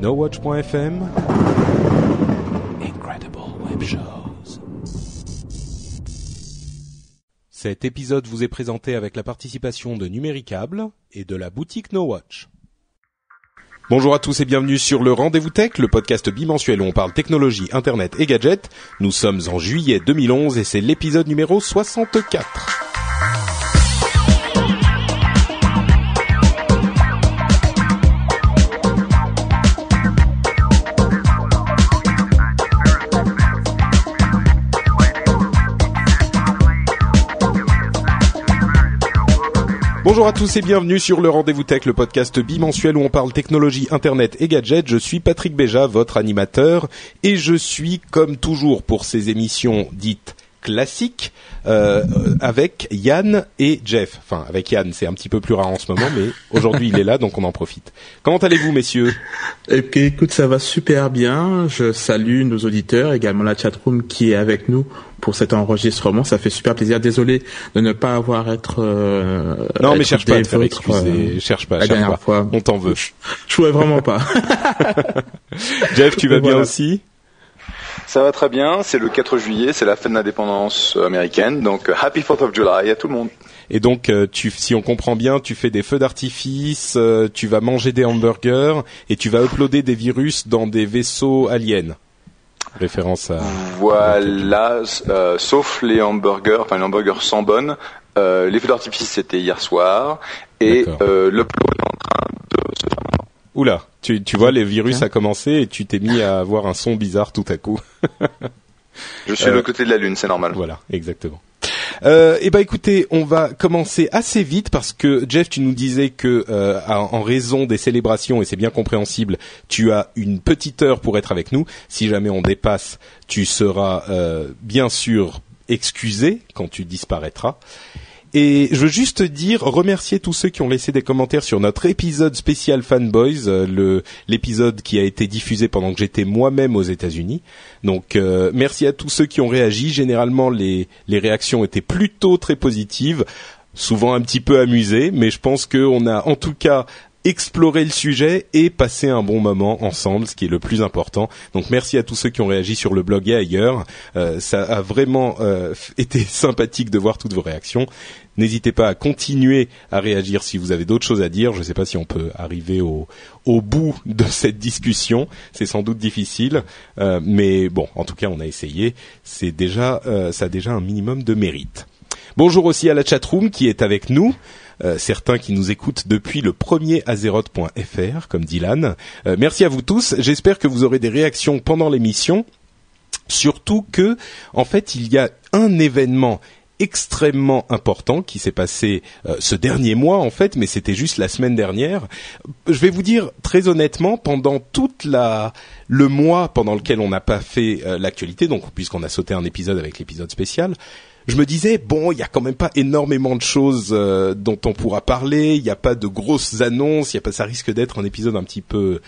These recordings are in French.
NoWatch.fm Incredible Web Shows. Cet épisode vous est présenté avec la participation de Numéricable et de la boutique NoWatch. Bonjour à tous et bienvenue sur le Rendez-vous Tech, le podcast bimensuel où on parle technologie, internet et gadgets. Nous sommes en juillet 2011 et c'est l'épisode numéro 64. Bonjour à tous et bienvenue sur le Rendez-vous Tech, le podcast bimensuel où on parle technologie, internet et gadgets. Je suis Patrick Béja, votre animateur, et je suis, comme toujours pour ces émissions dites classiques, euh, avec Yann et Jeff. Enfin, avec Yann, c'est un petit peu plus rare en ce moment, mais aujourd'hui il est là, donc on en profite. Comment allez-vous, messieurs? Puis, écoute, ça va super bien. Je salue nos auditeurs, également la chatroom qui est avec nous pour cet enregistrement. Ça fait super plaisir. Désolé de ne pas avoir être. Euh, Non, mais cherche pas à te faire excuser. euh, cherche pas, la cherche dernière pas. fois. On t'en veut. Je pouvais vraiment pas. Jeff, tu vas bien aussi? Ça va très bien, c'est le 4 juillet, c'est la fête de l'indépendance américaine, donc euh, Happy 4th of July à tout le monde. Et donc, euh, tu, si on comprend bien, tu fais des feux d'artifice, euh, tu vas manger des hamburgers et tu vas uploader des virus dans des vaisseaux aliens. Référence à. Voilà, euh, sauf les hamburgers, enfin les hamburgers sans bonne, euh, les feux d'artifice c'était hier soir, et euh, l'upload est en train de se faire. Oula, tu, tu vois, les virus a commencé et tu t'es mis à avoir un son bizarre tout à coup. Je suis Euh, de l'autre côté de la lune, c'est normal. Voilà, exactement. Euh, eh ben écoutez, on va commencer assez vite parce que Jeff, tu nous disais que euh, en en raison des célébrations et c'est bien compréhensible, tu as une petite heure pour être avec nous. Si jamais on dépasse, tu seras euh, bien sûr excusé quand tu disparaîtras. Et je veux juste dire, remercier tous ceux qui ont laissé des commentaires sur notre épisode spécial Fanboys, euh, l'épisode qui a été diffusé pendant que j'étais moi-même aux États-Unis. Donc euh, merci à tous ceux qui ont réagi. Généralement, les les réactions étaient plutôt très positives, souvent un petit peu amusées, mais je pense qu'on a en tout cas exploré le sujet et passé un bon moment ensemble, ce qui est le plus important. Donc merci à tous ceux qui ont réagi sur le blog et ailleurs. Euh, ça a vraiment euh, été sympathique de voir toutes vos réactions. N'hésitez pas à continuer à réagir si vous avez d'autres choses à dire. Je ne sais pas si on peut arriver au, au bout de cette discussion. C'est sans doute difficile, euh, mais bon, en tout cas, on a essayé. C'est déjà, euh, ça a déjà un minimum de mérite. Bonjour aussi à la chatroom qui est avec nous. Euh, certains qui nous écoutent depuis le premier azeroth.fr, comme Dylan. Euh, merci à vous tous. J'espère que vous aurez des réactions pendant l'émission. Surtout que, en fait, il y a un événement extrêmement important qui s'est passé euh, ce dernier mois en fait, mais c'était juste la semaine dernière. Je vais vous dire très honnêtement, pendant toute la le mois pendant lequel on n'a pas fait euh, l'actualité, donc puisqu'on a sauté un épisode avec l'épisode spécial, je me disais bon, il y a quand même pas énormément de choses euh, dont on pourra parler. Il n'y a pas de grosses annonces. Il y a pas, ça risque d'être un épisode un petit peu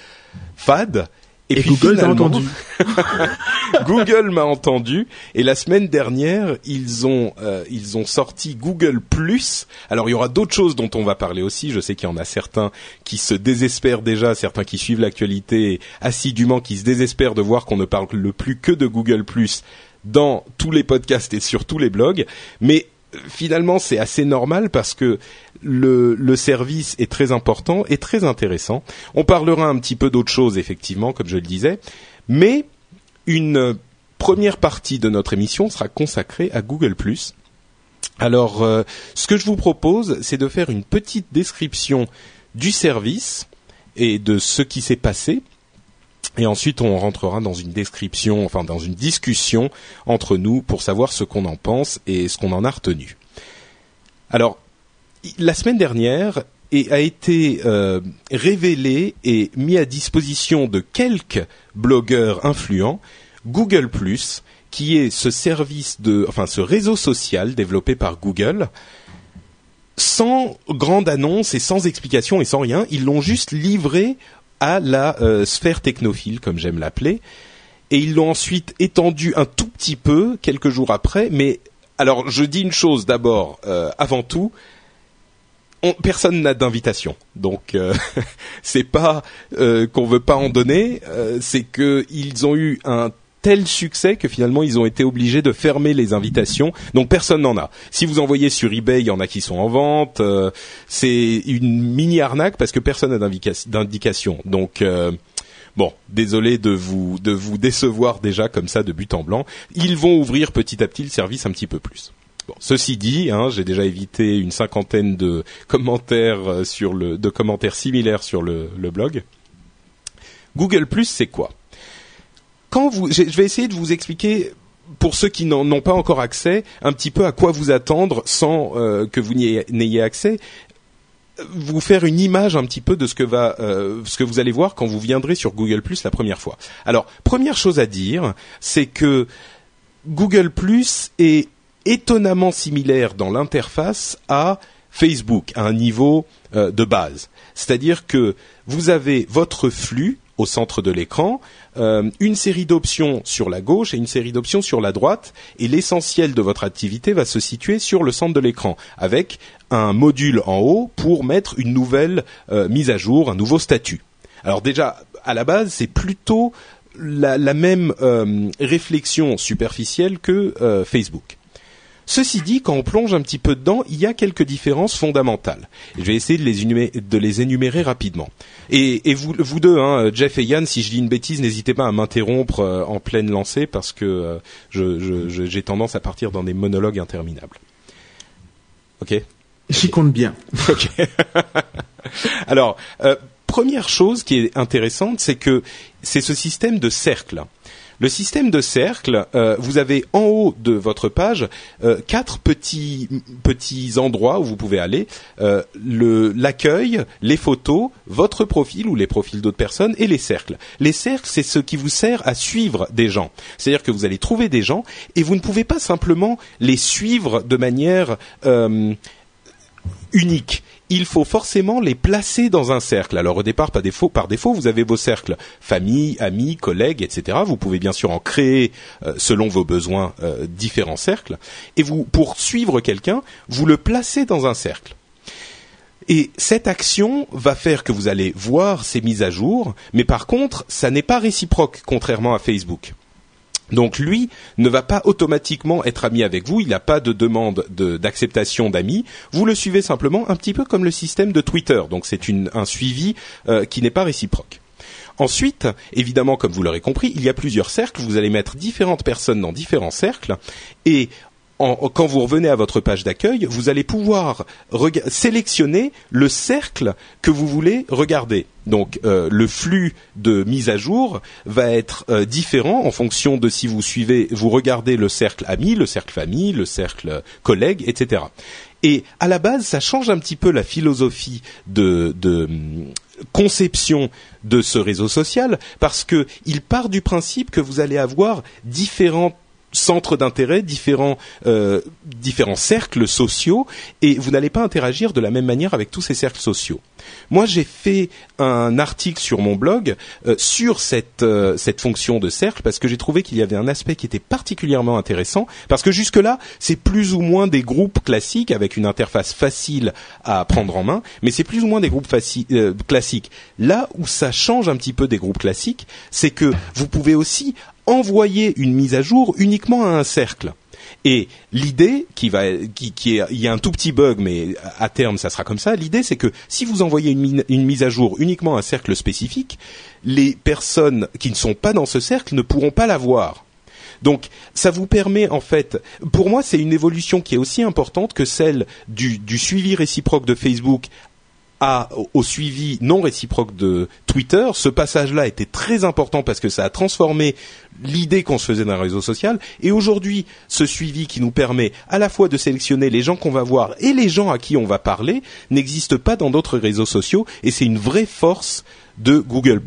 fade. Et puis Google finalement- entendu. Google m'a entendu et la semaine dernière ils ont euh, ils ont sorti Google Plus. Alors il y aura d'autres choses dont on va parler aussi. Je sais qu'il y en a certains qui se désespèrent déjà, certains qui suivent l'actualité assidûment, qui se désespèrent de voir qu'on ne parle le plus que de Google Plus dans tous les podcasts et sur tous les blogs. Mais euh, finalement c'est assez normal parce que le, service est très important et très intéressant. On parlera un petit peu d'autres choses effectivement, comme je le disais, mais une première partie de notre émission sera consacrée à Google ⁇ Alors, euh, ce que je vous propose, c'est de faire une petite description du service et de ce qui s'est passé. Et ensuite, on rentrera dans une description, enfin dans une discussion entre nous pour savoir ce qu'on en pense et ce qu'on en a retenu. Alors, la semaine dernière, a été euh, révélé et mis à disposition de quelques blogueurs influents, Google qui est ce service de, enfin ce réseau social développé par Google, sans grande annonce et sans explication et sans rien, ils l'ont juste livré à la euh, sphère technophile, comme j'aime l'appeler, et ils l'ont ensuite étendu un tout petit peu quelques jours après. Mais alors, je dis une chose d'abord, euh, avant tout, personne n'a d'invitation, donc euh, c'est pas euh, qu'on veut pas en donner, euh, c'est qu'ils ont eu un tel succès que finalement ils ont été obligés de fermer les invitations. Donc personne n'en a. Si vous envoyez sur eBay, il y en a qui sont en vente. c'est une mini arnaque parce que personne n'a d'indication. Donc Bon, désolé de vous de vous décevoir déjà comme ça de but en blanc. Ils vont ouvrir petit à petit le service un petit peu plus ceci dit, hein, j'ai déjà évité une cinquantaine de commentaires euh, sur le, de commentaires similaires sur le, blog. Google Plus, c'est quoi? Quand vous, je vais essayer de vous expliquer pour ceux qui n'ont pas encore accès, un petit peu à quoi vous attendre sans euh, que vous n'ayez accès, vous faire une image un petit peu de ce que va, euh, ce que vous allez voir quand vous viendrez sur Google Plus la première fois. Alors, première chose à dire, c'est que Google Plus est étonnamment similaire dans l'interface à Facebook, à un niveau euh, de base. C'est-à-dire que vous avez votre flux au centre de l'écran, euh, une série d'options sur la gauche et une série d'options sur la droite, et l'essentiel de votre activité va se situer sur le centre de l'écran, avec un module en haut pour mettre une nouvelle euh, mise à jour, un nouveau statut. Alors déjà, à la base, c'est plutôt la, la même réflexion superficielle que Facebook. Ceci dit, quand on plonge un petit peu dedans, il y a quelques différences fondamentales. je vais essayer de les énumérer, de les énumérer rapidement. Et, vous, vous deux, hein, Jeff et Yann, si je dis une bêtise, n'hésitez pas à m'interrompre euh, en pleine lancée parce que euh, j'ai tendance à partir dans des monologues interminables. Ok J'y compte bien. Ok. Alors, euh, première chose qui est intéressante, c'est que c'est ce système de cercle. Le système de cercle, euh, vous avez en haut de votre page euh, quatre petits petits endroits où vous pouvez aller euh, l'accueil, les photos, votre profil ou les profils d'autres personnes et les cercles. Les cercles, c'est ce qui vous sert à suivre des gens. C'est-à-dire que vous allez trouver des gens et vous ne pouvez pas simplement les suivre de manière unique il faut forcément les placer dans un cercle. Alors au départ, par défaut, vous avez vos cercles famille, amis, collègues, etc. Vous pouvez bien sûr en créer euh, selon vos besoins euh, différents cercles. Et vous, pour suivre quelqu'un, vous le placez dans un cercle. Et cette action va faire que vous allez voir ces mises à jour, mais par contre, ça n'est pas réciproque, contrairement à Facebook. Donc lui ne va pas automatiquement être ami avec vous, il n'a pas de demande d'acceptation d'amis. Vous le suivez simplement un petit peu comme le système de Twitter. Donc c'est un suivi euh, qui n'est pas réciproque. Ensuite, évidemment, comme vous l'aurez compris, il y a plusieurs cercles. Vous allez mettre différentes personnes dans différents cercles, et quand vous revenez à votre page d'accueil, vous allez pouvoir sélectionner le cercle que vous voulez regarder. Donc euh, le flux de mise à jour va être euh, différent en fonction de si vous suivez, vous regardez le cercle ami, le cercle famille, le cercle collègue, etc. Et à la base, ça change un petit peu la philosophie de, hum, conception de ce réseau social parce que il part du principe que vous allez avoir différentes centres d'intérêt, différents euh, différents cercles sociaux, et vous n'allez pas interagir de la même manière avec tous ces cercles sociaux. Moi, j'ai fait un article sur mon blog euh, sur cette euh, cette fonction de cercle parce que j'ai trouvé qu'il y avait un aspect qui était particulièrement intéressant parce que jusque là, c'est plus ou moins des groupes classiques avec une interface facile à prendre en main, mais c'est plus ou moins des groupes classiques. Là où ça change un petit peu des groupes classiques, c'est que vous pouvez aussi envoyer une mise à jour uniquement à un cercle. Et l'idée, qui va, qui, qui est, il y a un tout petit bug, mais à terme ça sera comme ça. L'idée, c'est que si vous envoyez une, mise à jour uniquement à un cercle spécifique, les personnes qui ne sont pas dans ce cercle ne pourront pas la voir. Donc, ça vous permet en fait, pour moi, c'est une évolution qui est aussi importante que celle du, du suivi réciproque de Facebook à, au suivi non réciproque de Twitter. Ce passage-là était très important parce que ça a transformé l'idée qu'on se faisait d'un réseau social. Et aujourd'hui, ce suivi qui nous permet à la fois de sélectionner les gens qu'on va voir et les gens à qui on va parler n'existe pas dans d'autres réseaux sociaux et c'est une vraie force de Google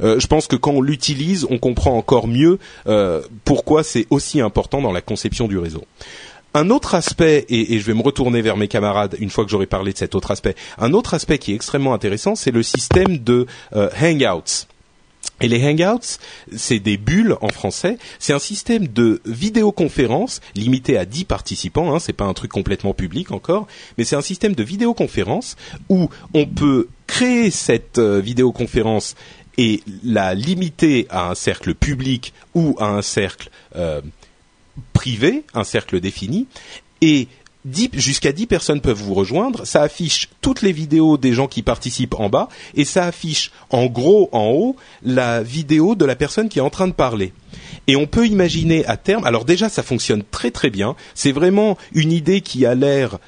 euh, je pense que quand on l'utilise, on comprend encore mieux euh, pourquoi c'est aussi important dans la conception du réseau. Un autre aspect, et, je vais me retourner vers mes camarades une fois que j'aurai parlé de cet autre aspect, un autre aspect qui est extrêmement intéressant, c'est le système de euh, Hangouts. Et les Hangouts, c'est des bulles en français. C'est un système de vidéoconférence limité à 10 participants. Hein, c'est pas un truc complètement public encore, mais c'est un système de vidéoconférence où on peut créer cette euh, vidéoconférence et la limiter à un cercle public ou à un cercle euh, privé, un cercle défini, et jusqu'à 10 personnes peuvent vous rejoindre. Ça affiche toutes les vidéos des gens qui participent en bas et ça affiche en gros en haut la vidéo de la personne qui est en train de parler. Et on peut imaginer à terme, alors déjà ça fonctionne très très bien, c'est vraiment une idée qui a l'air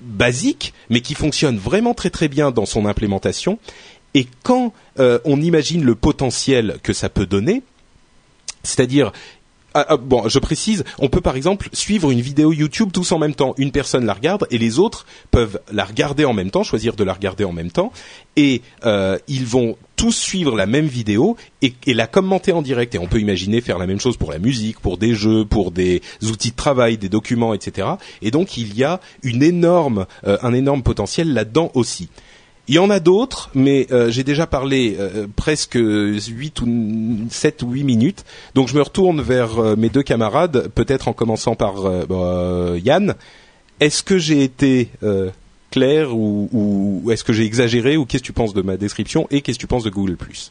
basique mais qui fonctionne vraiment très très bien dans son implémentation. Et quand euh, on imagine le potentiel que ça peut donner, c'est-à-dire ah, ah, bon, je précise, on peut par exemple suivre une vidéo YouTube tous en même temps. Une personne la regarde et les autres peuvent la regarder en même temps, choisir de la regarder en même temps, et euh, ils vont tous suivre la même vidéo et, la commenter en direct. Et on peut imaginer faire la même chose pour la musique, pour des jeux, pour des outils de travail, des documents, etc. Et donc il y a une énorme, euh, un énorme potentiel là-dedans aussi. Il y en a d'autres, mais euh, j'ai déjà parlé euh, presque 8 ou 7 ou 8 minutes. Donc je me retourne vers euh, mes deux camarades, peut-être en commençant par bah, Yann. Est-ce que j'ai été clair ou, ou est-ce que j'ai exagéré ou qu'est-ce que tu penses de ma description et qu'est-ce que tu penses de Google ⁇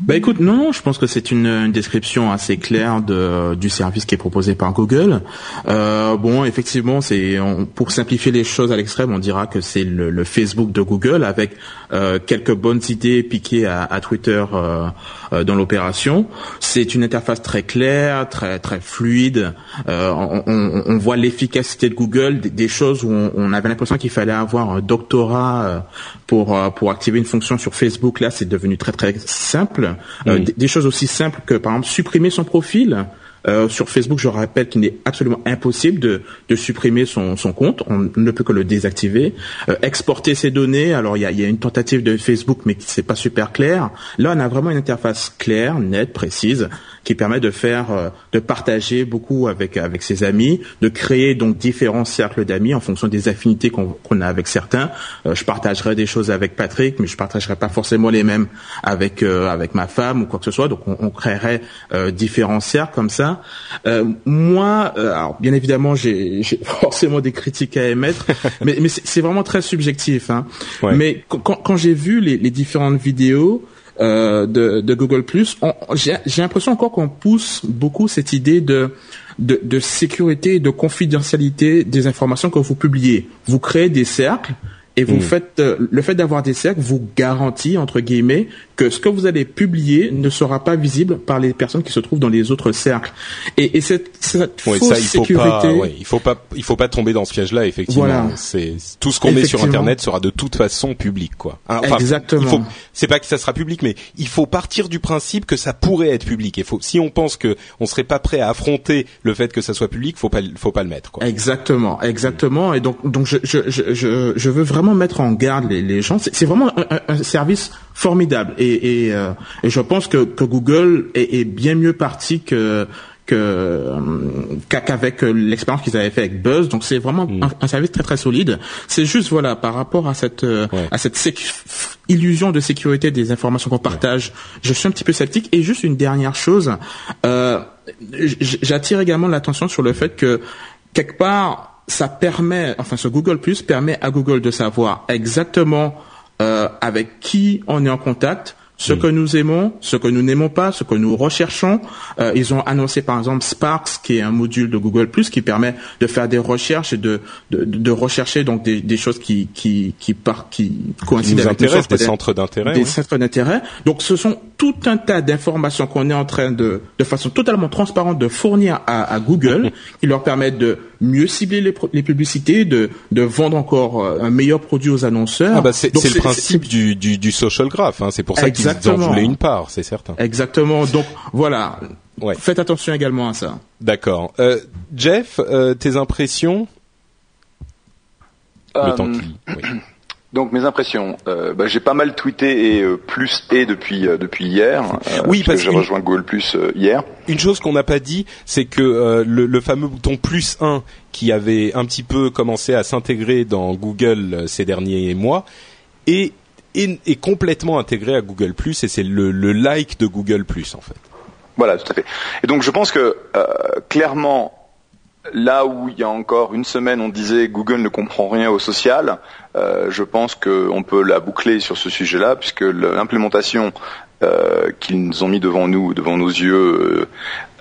bah écoute, non, je pense que c'est une, description assez claire de, du service qui est proposé par Google. Euh, bon, effectivement, c'est pour simplifier les choses à l'extrême, on dira que c'est le, Facebook de Google avec euh, quelques bonnes idées piquées à, Twitter euh, dans l'opération. C'est une interface très claire, très très fluide. On, voit l'efficacité de Google, des, des choses où on, on avait l'impression qu'il fallait avoir un doctorat pour pour activer une fonction sur Facebook. Là, c'est devenu très très simple. Euh, des, choses aussi simples que, par exemple, supprimer son profil. Euh, sur Facebook, je rappelle qu'il est absolument impossible de, de supprimer son, son, compte. On ne peut que le désactiver. Euh, exporter ses données. Alors, il y a, y a, une tentative de Facebook, mais c'est pas super clair. Là, on a vraiment une interface claire, nette, précise qui permet de faire, euh, de partager beaucoup avec avec ses amis, de créer donc différents cercles d'amis en fonction des affinités qu'on a avec certains. Euh, je partagerai des choses avec Patrick, mais je partagerai pas forcément les mêmes avec euh, avec ma femme ou quoi que ce soit. Donc on, on créerait différents cercles comme ça. moi, alors bien évidemment, j'ai forcément des critiques à émettre, mais mais c'est vraiment très subjectif. Hein. Mais quand, quand j'ai vu les, les différentes vidéos, euh, de, de, Google J'ai l'impression encore qu'on pousse beaucoup cette idée de, de, de sécurité et de confidentialité des informations que vous publiez. Vous créez des cercles et vous mm. faites euh, le fait d'avoir des cercles vous garantit entre guillemets que ce que vous allez publier ne sera pas visible par les personnes qui se trouvent dans les autres cercles. Et, et cette, cette fausse ça, il faut sécurité, pas, ouais, il faut pas, il faut pas tomber dans ce piège-là. Effectivement, voilà. c'est tout ce qu'on met sur Internet sera de toute façon public, quoi. Enfin, Exactement. C'est pas que ça sera public, mais il faut partir du principe que ça pourrait être public. Et faut, si on pense que on serait pas prêt à affronter le fait que ça soit public, faut pas, faut pas le mettre, quoi. Exactement, exactement. Et donc, donc je, je, je, je veux vraiment mettre en garde les, les gens. C'est vraiment un, un service formidable. Et, et, euh, et je pense que, que Google est, est, bien mieux parti que euh, qu'avec l'expérience qu'ils avaient fait avec Buzz. Donc c'est vraiment mm. un, service très très solide. C'est juste voilà par rapport à cette euh, à cette illusion de sécurité des informations qu'on partage, je suis un petit peu sceptique. Et juste une dernière chose, euh, j'attire également l'attention sur le fait que quelque part ça permet, enfin ce Google Plus permet à Google de savoir exactement euh, avec qui on est en contact, ce que nous aimons, ce que nous n'aimons pas, ce que nous recherchons. Euh, ils ont annoncé par exemple Sparks, qui est un module de Google Plus qui permet de faire des recherches et de de, de rechercher donc des, des choses qui qui qui, par, qui coïncident avec des centres d'intérêt. Des centres d'intérêt. Donc ce sont tout un tas d'informations qu'on est en train de, de façon totalement transparente, de fournir à, Google, qui leur permettent de mieux cibler les, publicités, de, de vendre encore euh, un meilleur produit aux annonceurs. Ah bah c'est le principe du, du, du, social graph. Hein. C'est pour ça qu'ils en voulaient une part, c'est certain. Exactement. Donc voilà. Ouais. Faites attention également à ça. D'accord. Euh, Jeff, euh, tes impressions? Le temps qui... oui. Donc mes impressions, euh, bah, j'ai pas mal tweeté et euh, plus et depuis euh, depuis hier. Euh, oui, parce, que j'ai rejoint Google Plus hier. Une chose qu'on n'a pas dit, c'est que le, le, fameux bouton plus 1 qui avait un petit peu commencé à s'intégrer dans Google ces derniers mois est, est, complètement intégré à Google Plus et c'est le, like de Google Plus en fait. Voilà, tout à fait. Et donc je pense que clairement là où il y a encore une semaine on disait Google ne comprend rien au social, euh, je pense qu'on peut la boucler sur ce sujet-là, puisque l'implémentation euh, qu'ils ont mis devant nous, devant nos yeux,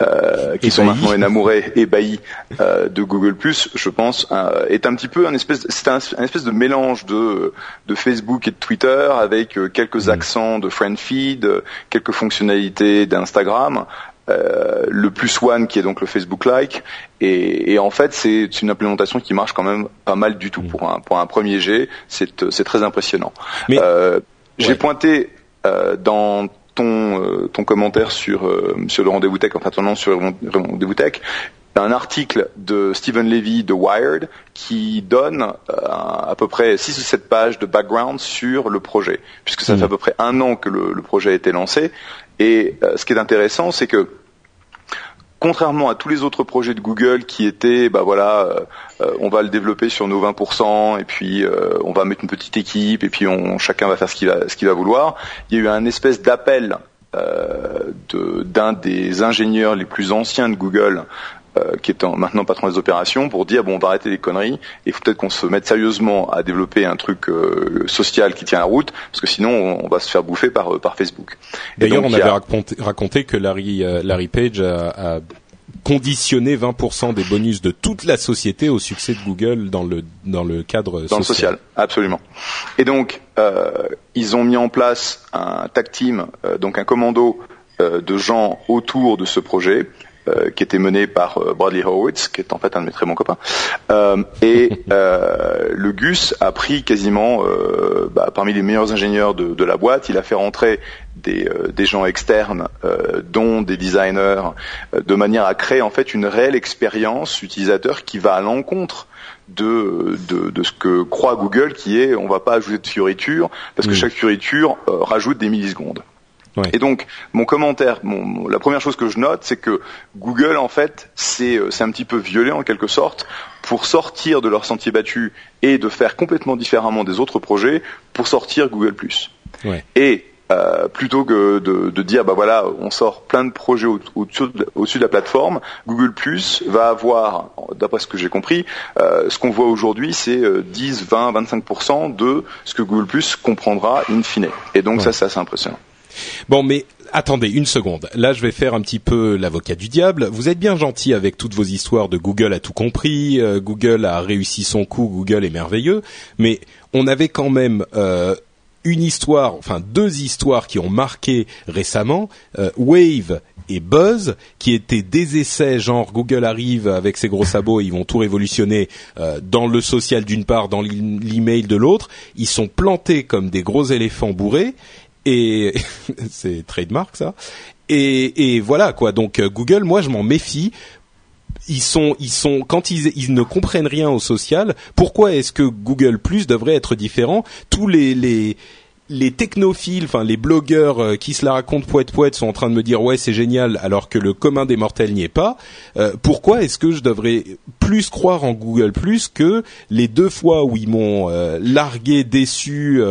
euh, qui sont maintenant énamourés, ébahis de Google je pense, est un petit peu un espèce, c'est un, espèce de mélange de, de Facebook et de Twitter avec quelques mm. accents de friend feed, quelques fonctionnalités d'Instagram. Euh, le plus one qui est donc le Facebook Like et, en fait c'est une implémentation qui marche quand même pas mal du tout mm. pour un pour un premier jet c'est c'est très impressionnant. Euh, j'ai pointé euh, dans ton ton commentaire sur sur le rendez-vous tech enfin ton nom sur le rendez-vous tech un article de Stephen Levy de Wired qui donne à peu près 6 ou 7 pages de background sur le projet, puisque ça mm. fait à peu près un an que le, le projet a été lancé, et euh, ce qui est intéressant, c'est que contrairement à tous les autres projets de Google qui étaient, bah voilà, euh, euh, on va le développer sur nos 20% et puis on va mettre une petite équipe et puis on, chacun va faire ce qu'il va, ce qu'il va vouloir. Il y a eu un espèce d'appel d'un des ingénieurs les plus anciens de Google euh, qui est maintenant patron des opérations, pour dire bon on va arrêter les conneries, il faut peut-être qu'on se mette sérieusement à développer un truc euh, social qui tient la route, parce que sinon on, va se faire bouffer par, euh, par Facebook. D'ailleurs on avait raconté, que Larry, Larry Page a, a conditionné 20% des bonus de toute la société au succès de Google dans le dans le cadre dans social. le social, absolument. Et donc ils ont mis en place un tag team, donc un commando de gens autour de ce projet euh, qui était mené par euh, Bradley Horowitz, qui est en fait un de mes très bons copains. Euh, et le Gus a pris quasiment bah, parmi les meilleurs ingénieurs de, de, la boîte. Il a fait rentrer des, des gens externes, dont des designers, de manière à créer en fait une réelle expérience utilisateur qui va à l'encontre de, de, de, ce que croit Google, qui est on va pas ajouter de fioriture parce que chaque fioriture rajoute des millisecondes. Et donc, mon commentaire, mon, la première chose que je note, c'est que Google, en fait, euh, c'est un petit peu violé en quelque sorte pour sortir de leur sentier battu et de faire complètement différemment des autres projets pour sortir Google+. Ouais. Et euh, plutôt que de, de, dire bah voilà on sort plein de projets au-dessus au de, la plateforme Google Plus va avoir d'après ce que j'ai compris euh, ce qu'on voit aujourd'hui c'est 10 20 25% de ce que Google Plus comprendra in fine et donc ça c'est assez impressionnant Bon, mais attendez une seconde. Là, je vais faire un petit peu l'avocat du diable. Vous êtes bien gentil avec toutes vos histoires de Google a tout compris, euh, Google a réussi son coup, Google est merveilleux, mais on avait quand même euh, une histoire, enfin deux histoires qui ont marqué récemment, euh, Wave et Buzz, qui étaient des essais genre Google arrive avec ses gros sabots, ils vont tout révolutionner dans le social d'une part, dans l'email de l'autre. Ils sont plantés comme des gros éléphants bourrés et c'est trademark ça. Et, et voilà quoi. Donc euh, Google, moi je m'en méfie ils sont, ils sont, quand ils, ils ne comprennent rien au social, pourquoi est-ce que Google Plus devrait être différent? Tous les, les, les technophiles, enfin les blogueurs euh, qui se la racontent poète poète sont en train de me dire ouais c'est génial alors que le commun des mortels n'y est pas. Euh, pourquoi est-ce que je devrais plus croire en Google Plus que les deux fois où ils m'ont euh, largué, déçu,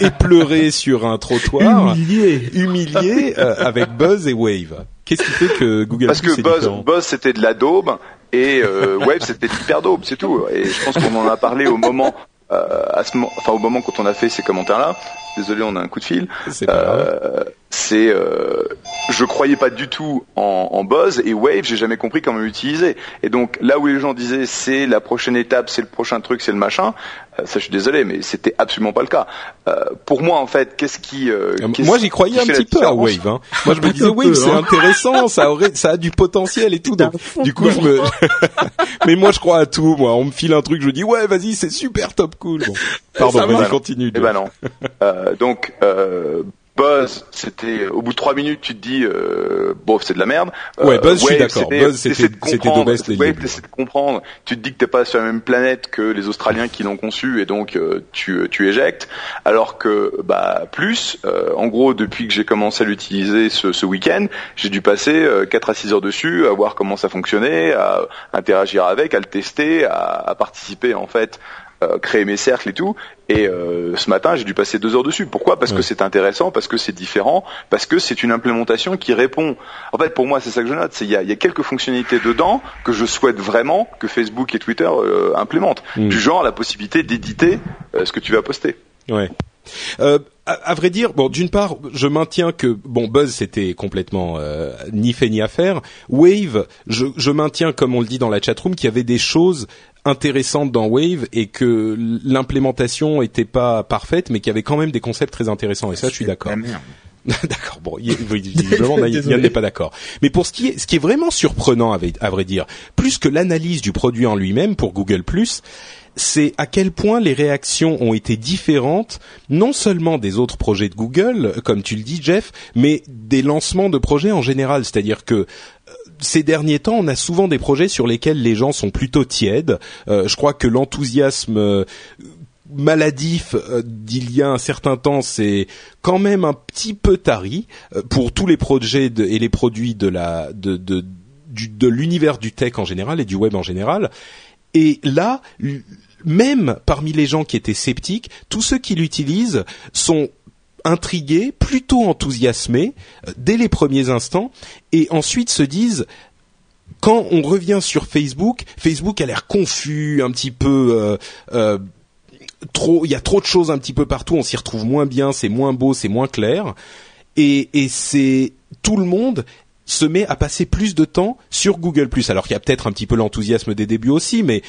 et pleuré sur un trottoir, humilié, humilié avec Buzz et Wave? Qu'est-ce qui fait que Google Parce Plus que Buzz, Buzz c'était de la daube et Wave c'était hyper daube, c'est tout. Et je pense qu'on en a parlé au moment euh, à ce moment, enfin au moment quand on a fait ces commentaires-là, désolé, on a un coup de fil. Euh, c'est euh, je croyais pas du tout en, en Buzz et Wave, j'ai jamais compris comment l'utiliser. Et donc là où les gens disaient c'est la prochaine étape, c'est le prochain truc, c'est le machin, euh, ça je suis désolé, mais c'était absolument pas le cas. Euh, pour moi en fait, qu'est-ce qui euh, Euh, qu'est-ce Moi, j'y croyais un petit peu à Wave. Hein. Moi, je me disais Wave, c'est hein. intéressant, ça aurait, ça a du potentiel et tout. Donc, du coup, je me. Mais moi, je crois à tout. Moi, on me file un truc, je dis ouais, vas-y, c'est super top cool. Bon. Pardon, vas-y, va. continue. Eh ben non. Euh, donc euh, Buzz, c'était au bout de trois minutes, tu te dis euh, bof, c'est de la merde. Euh, Ouais, Buzz, je suis d'accord. Buzz, c'était- Wave, de comprendre. Tu te dis que t'es pas sur la même planète que les Australiens qui l'ont conçu et donc euh, tu tu éjectes. Alors que bah plus, euh, en gros, depuis que j'ai commencé à l'utiliser ce, ce week-end, j'ai dû passer euh, 4 à 6 heures dessus, à voir comment ça fonctionnait, à interagir avec, à le tester, à, à participer en fait euh, créer mes cercles et tout. Et euh, ce matin, j'ai dû passer deux heures dessus. Pourquoi? Parce Ouais. que c'est intéressant, parce que c'est différent, parce que c'est une implémentation qui répond. En fait, pour moi, c'est ça que je note. C'est il y a, y a quelques fonctionnalités dedans que je souhaite vraiment que Facebook et Twitter euh, implémentent. Mm. Du genre la possibilité d'éditer euh, ce que tu vas poster. Ouais. Euh, à, à vrai dire, bon, d'une part, je maintiens que bon, Buzz c'était complètement euh, ni fait ni à faire. Wave, je, je maintiens, comme on le dit dans la chatroom, qu'il y avait des choses intéressantes dans Wave et que l'implémentation était pas parfaite, mais qu'il y avait quand même des concepts très intéressants. Et ça, je suis d'accord. D'accord. Bon, visiblement, Yann n'est pas d'accord. Mais pour ce qui est, ce qui est vraiment surprenant, à vrai- à vrai dire, plus que l'analyse du produit en lui-même pour Google+, c'est à quel point les réactions ont été différentes, non seulement des autres projets de Google, comme tu le dis, Jeff, mais des lancements de projets en général. C'est-à-dire que euh, ces derniers temps, on a souvent des projets sur lesquels les gens sont plutôt tièdes. Euh, je crois que l'enthousiasme euh, maladif euh, d'il y a un certain temps, c'est quand même un petit peu tari euh, pour tous les projets et les produits de la de de de l'univers du tech en général et du web en général. Et là, même parmi les gens qui étaient sceptiques, tous ceux qui l'utilisent sont intrigués, plutôt enthousiasmés euh, dès les premiers instants, et ensuite se disent quand on revient sur Facebook, Facebook a l'air confus, un petit peu euh, euh, trop, il y a trop de choses un petit peu partout, on s'y retrouve moins bien, c'est moins beau, c'est moins clair, et c'est tout le monde se met à passer plus de temps sur Google+. Alors qu'il y a peut-être un petit peu l'enthousiasme des débuts aussi, mais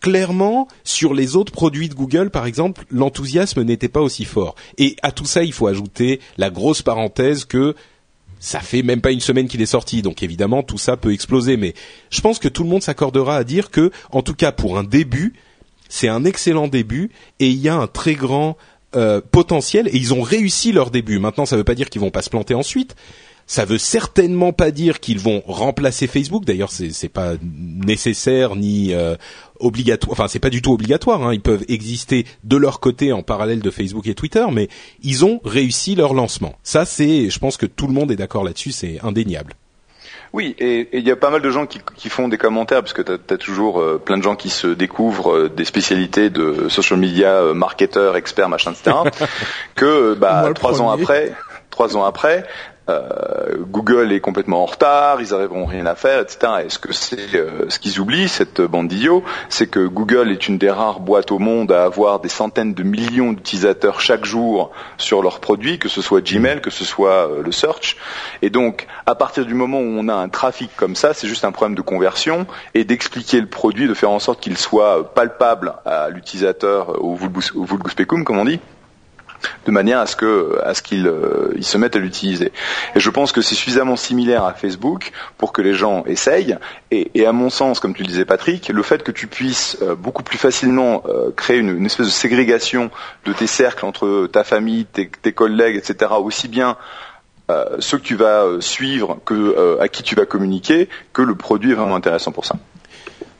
clairement, sur les autres produits de Google, par exemple, l'enthousiasme n'était pas aussi fort. Et à tout ça, il faut ajouter la grosse parenthèse que ça fait même pas une semaine qu'il est sorti, donc évidemment tout ça peut exploser. Mais je pense que tout le monde s'accordera à dire que, en tout cas pour un début, c'est un excellent début et il y a un très grand euh, potentiel et ils ont réussi leur début. Maintenant, ça ne veut pas dire qu'ils vont pas se planter ensuite. Ça veut certainement pas dire qu'ils vont remplacer Facebook. D'ailleurs, c'est c'est pas nécessaire ni euh, obligatoire. Enfin, c'est pas du tout obligatoire. Hein. Ils peuvent exister de leur côté en parallèle de Facebook et Twitter, mais ils ont réussi leur lancement. Ça, c'est, je pense que tout le monde est d'accord là-dessus. C'est indéniable. Oui, et et il y a pas mal de gens qui, qui font des commentaires, parce que tu as, toujours euh, plein de gens qui se découvrent euh, des spécialités de social media, euh, marketeurs, experts, machin, etc. que bah, Moi, trois ans après, trois ans après, euh, Google est complètement en retard, ils arriveront rien à faire, etc. Et ce que c'est, euh, ce qu'ils oublient, cette bande d'idiots, c'est que Google est une des rares boîtes au monde à avoir des centaines de millions d'utilisateurs chaque jour sur leurs produits, que ce soit Gmail, que ce soit euh, le search. Et donc, à partir du moment où on a un trafic comme ça, c'est juste un problème de conversion et d'expliquer le produit, de faire en sorte qu'il soit palpable à l'utilisateur, au vulgus, au vulgus pecum, comme on dit de manière à ce qu'ils euh, se mettent à l'utiliser. Et je pense que c'est suffisamment similaire à Facebook pour que les gens essayent. Et, à mon sens, comme tu le disais Patrick, le fait que tu puisses euh, beaucoup plus facilement euh, créer une, espèce de ségrégation de tes cercles entre ta famille, tes, tes collègues, etc. Aussi bien ceux que tu vas suivre que à qui tu vas communiquer, que le produit est vraiment intéressant pour ça.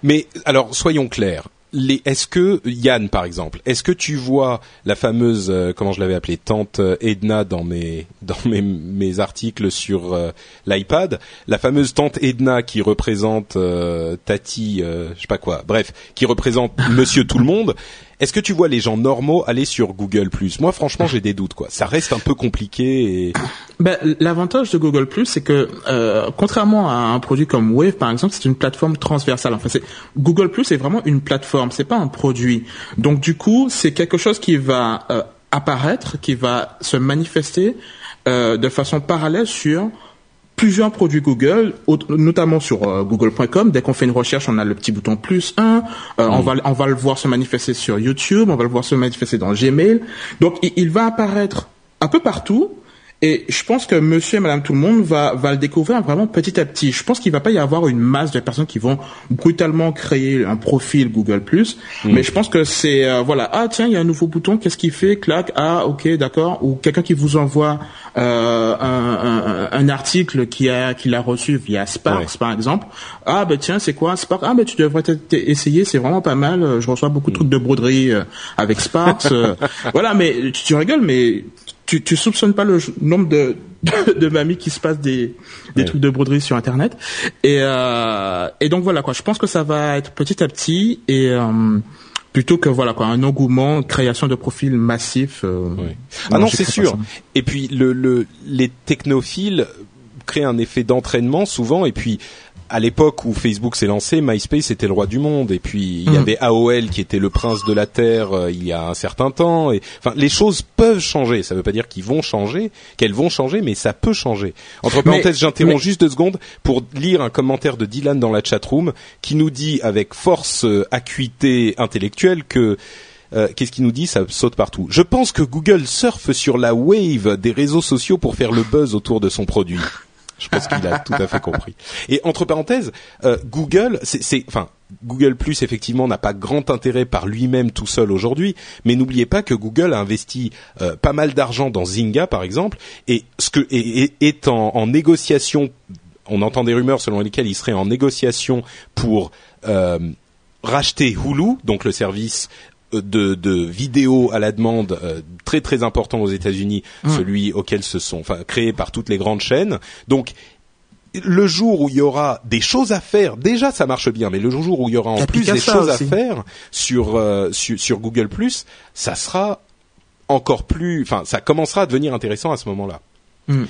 Mais alors, soyons clairs. Est-ce que Yann, par exemple, est-ce que tu vois la fameuse, euh, comment je l'avais appelée, tante euh, Edna dans mes dans mes, articles sur euh, l'iPad, la fameuse tante Edna qui représente euh, Tati, je sais pas quoi, bref, qui représente Monsieur Tout le Monde. Est-ce que tu vois les gens normaux aller sur Google Moi, franchement, j'ai des doutes. Quoi, ça reste un peu compliqué. Ben, l'avantage de Google c'est que euh, contrairement à un produit comme Wave par exemple, c'est une plateforme transversale. Enfin, c'est Google est vraiment une plateforme, c'est pas un produit. Donc du coup, c'est quelque chose qui va euh, apparaître, qui va se manifester de façon parallèle sur plusieurs produits Google, notamment sur euh, google.com. Dès qu'on fait une recherche, on a le petit bouton plus 1. Euh, on, va, on va le voir se manifester sur YouTube, on va le voir se manifester dans Gmail. Donc, il va apparaître un peu partout et je pense que monsieur et madame tout le monde va, va le découvrir vraiment petit à petit. Je pense qu'il va pas y avoir une masse de personnes qui vont brutalement créer un profil Google+. Mm. Mais je pense que c'est, euh, voilà, ah tiens, il y a un nouveau bouton, qu'est-ce qu'il fait? Clac, ah ok, d'accord. Ou quelqu'un qui vous envoie euh, un, un, un, article qui a qu'il a reçu via Sparks, par exemple. Ah ben tiens, c'est quoi? Sparks Ah ben tu devrais essayer, c'est vraiment pas mal. Je reçois beaucoup de trucs de broderie euh, avec Sparks. voilà, mais tu, tu rigoles, mais tu, tu soupçonnes pas le nombre de, de, mamies qui se passent des, des trucs de broderie sur Internet. Et, euh, et donc voilà quoi. Je pense que ça va être petit à petit et euh, plutôt que voilà quoi un engouement, création de profils massifs. Euh, ah non, c'est sûr. Et puis le, le, les technophiles créent un effet d'entraînement souvent et puis à l'époque où Facebook s'est lancé, MySpace était le roi du monde, et puis il y mm. avait AOL qui était le prince de la terre euh, il y a un certain temps. Et enfin, les choses peuvent changer. Ça ne veut pas dire qu'ils vont changer, qu'elles vont changer, mais ça peut changer. Entre parenthèses, j'interromps juste deux secondes pour lire un commentaire de Dylan dans la chatroom qui nous dit avec force euh, acuité intellectuelle que euh, qu'est-ce qu'il nous dit? Ça saute partout. Je pense que Google surfe sur la wave des réseaux sociaux pour faire le buzz autour de son produit. Je pense qu'il a tout à fait compris. Et entre parenthèses, euh, Google, c'est, enfin, Google Plus effectivement n'a pas grand intérêt par lui-même tout seul aujourd'hui, mais n'oubliez pas que Google a investi euh, pas mal d'argent dans Zynga par exemple, et ce que et, est en, en, négociation. On entend des rumeurs selon lesquelles il serait en négociation pour euh, racheter Hulu, donc le service de, de vidéos à la demande euh, très très important aux États-Unis, mmh. celui auquel se sont enfin créés par toutes les grandes chaînes. Donc le jour où il y aura des choses à faire, déjà ça marche bien, mais le jour où il y aura en plus des choses à faire sur, euh, sur, sur Google ça sera encore plus, enfin ça commencera à devenir intéressant à ce moment-là. Mmh.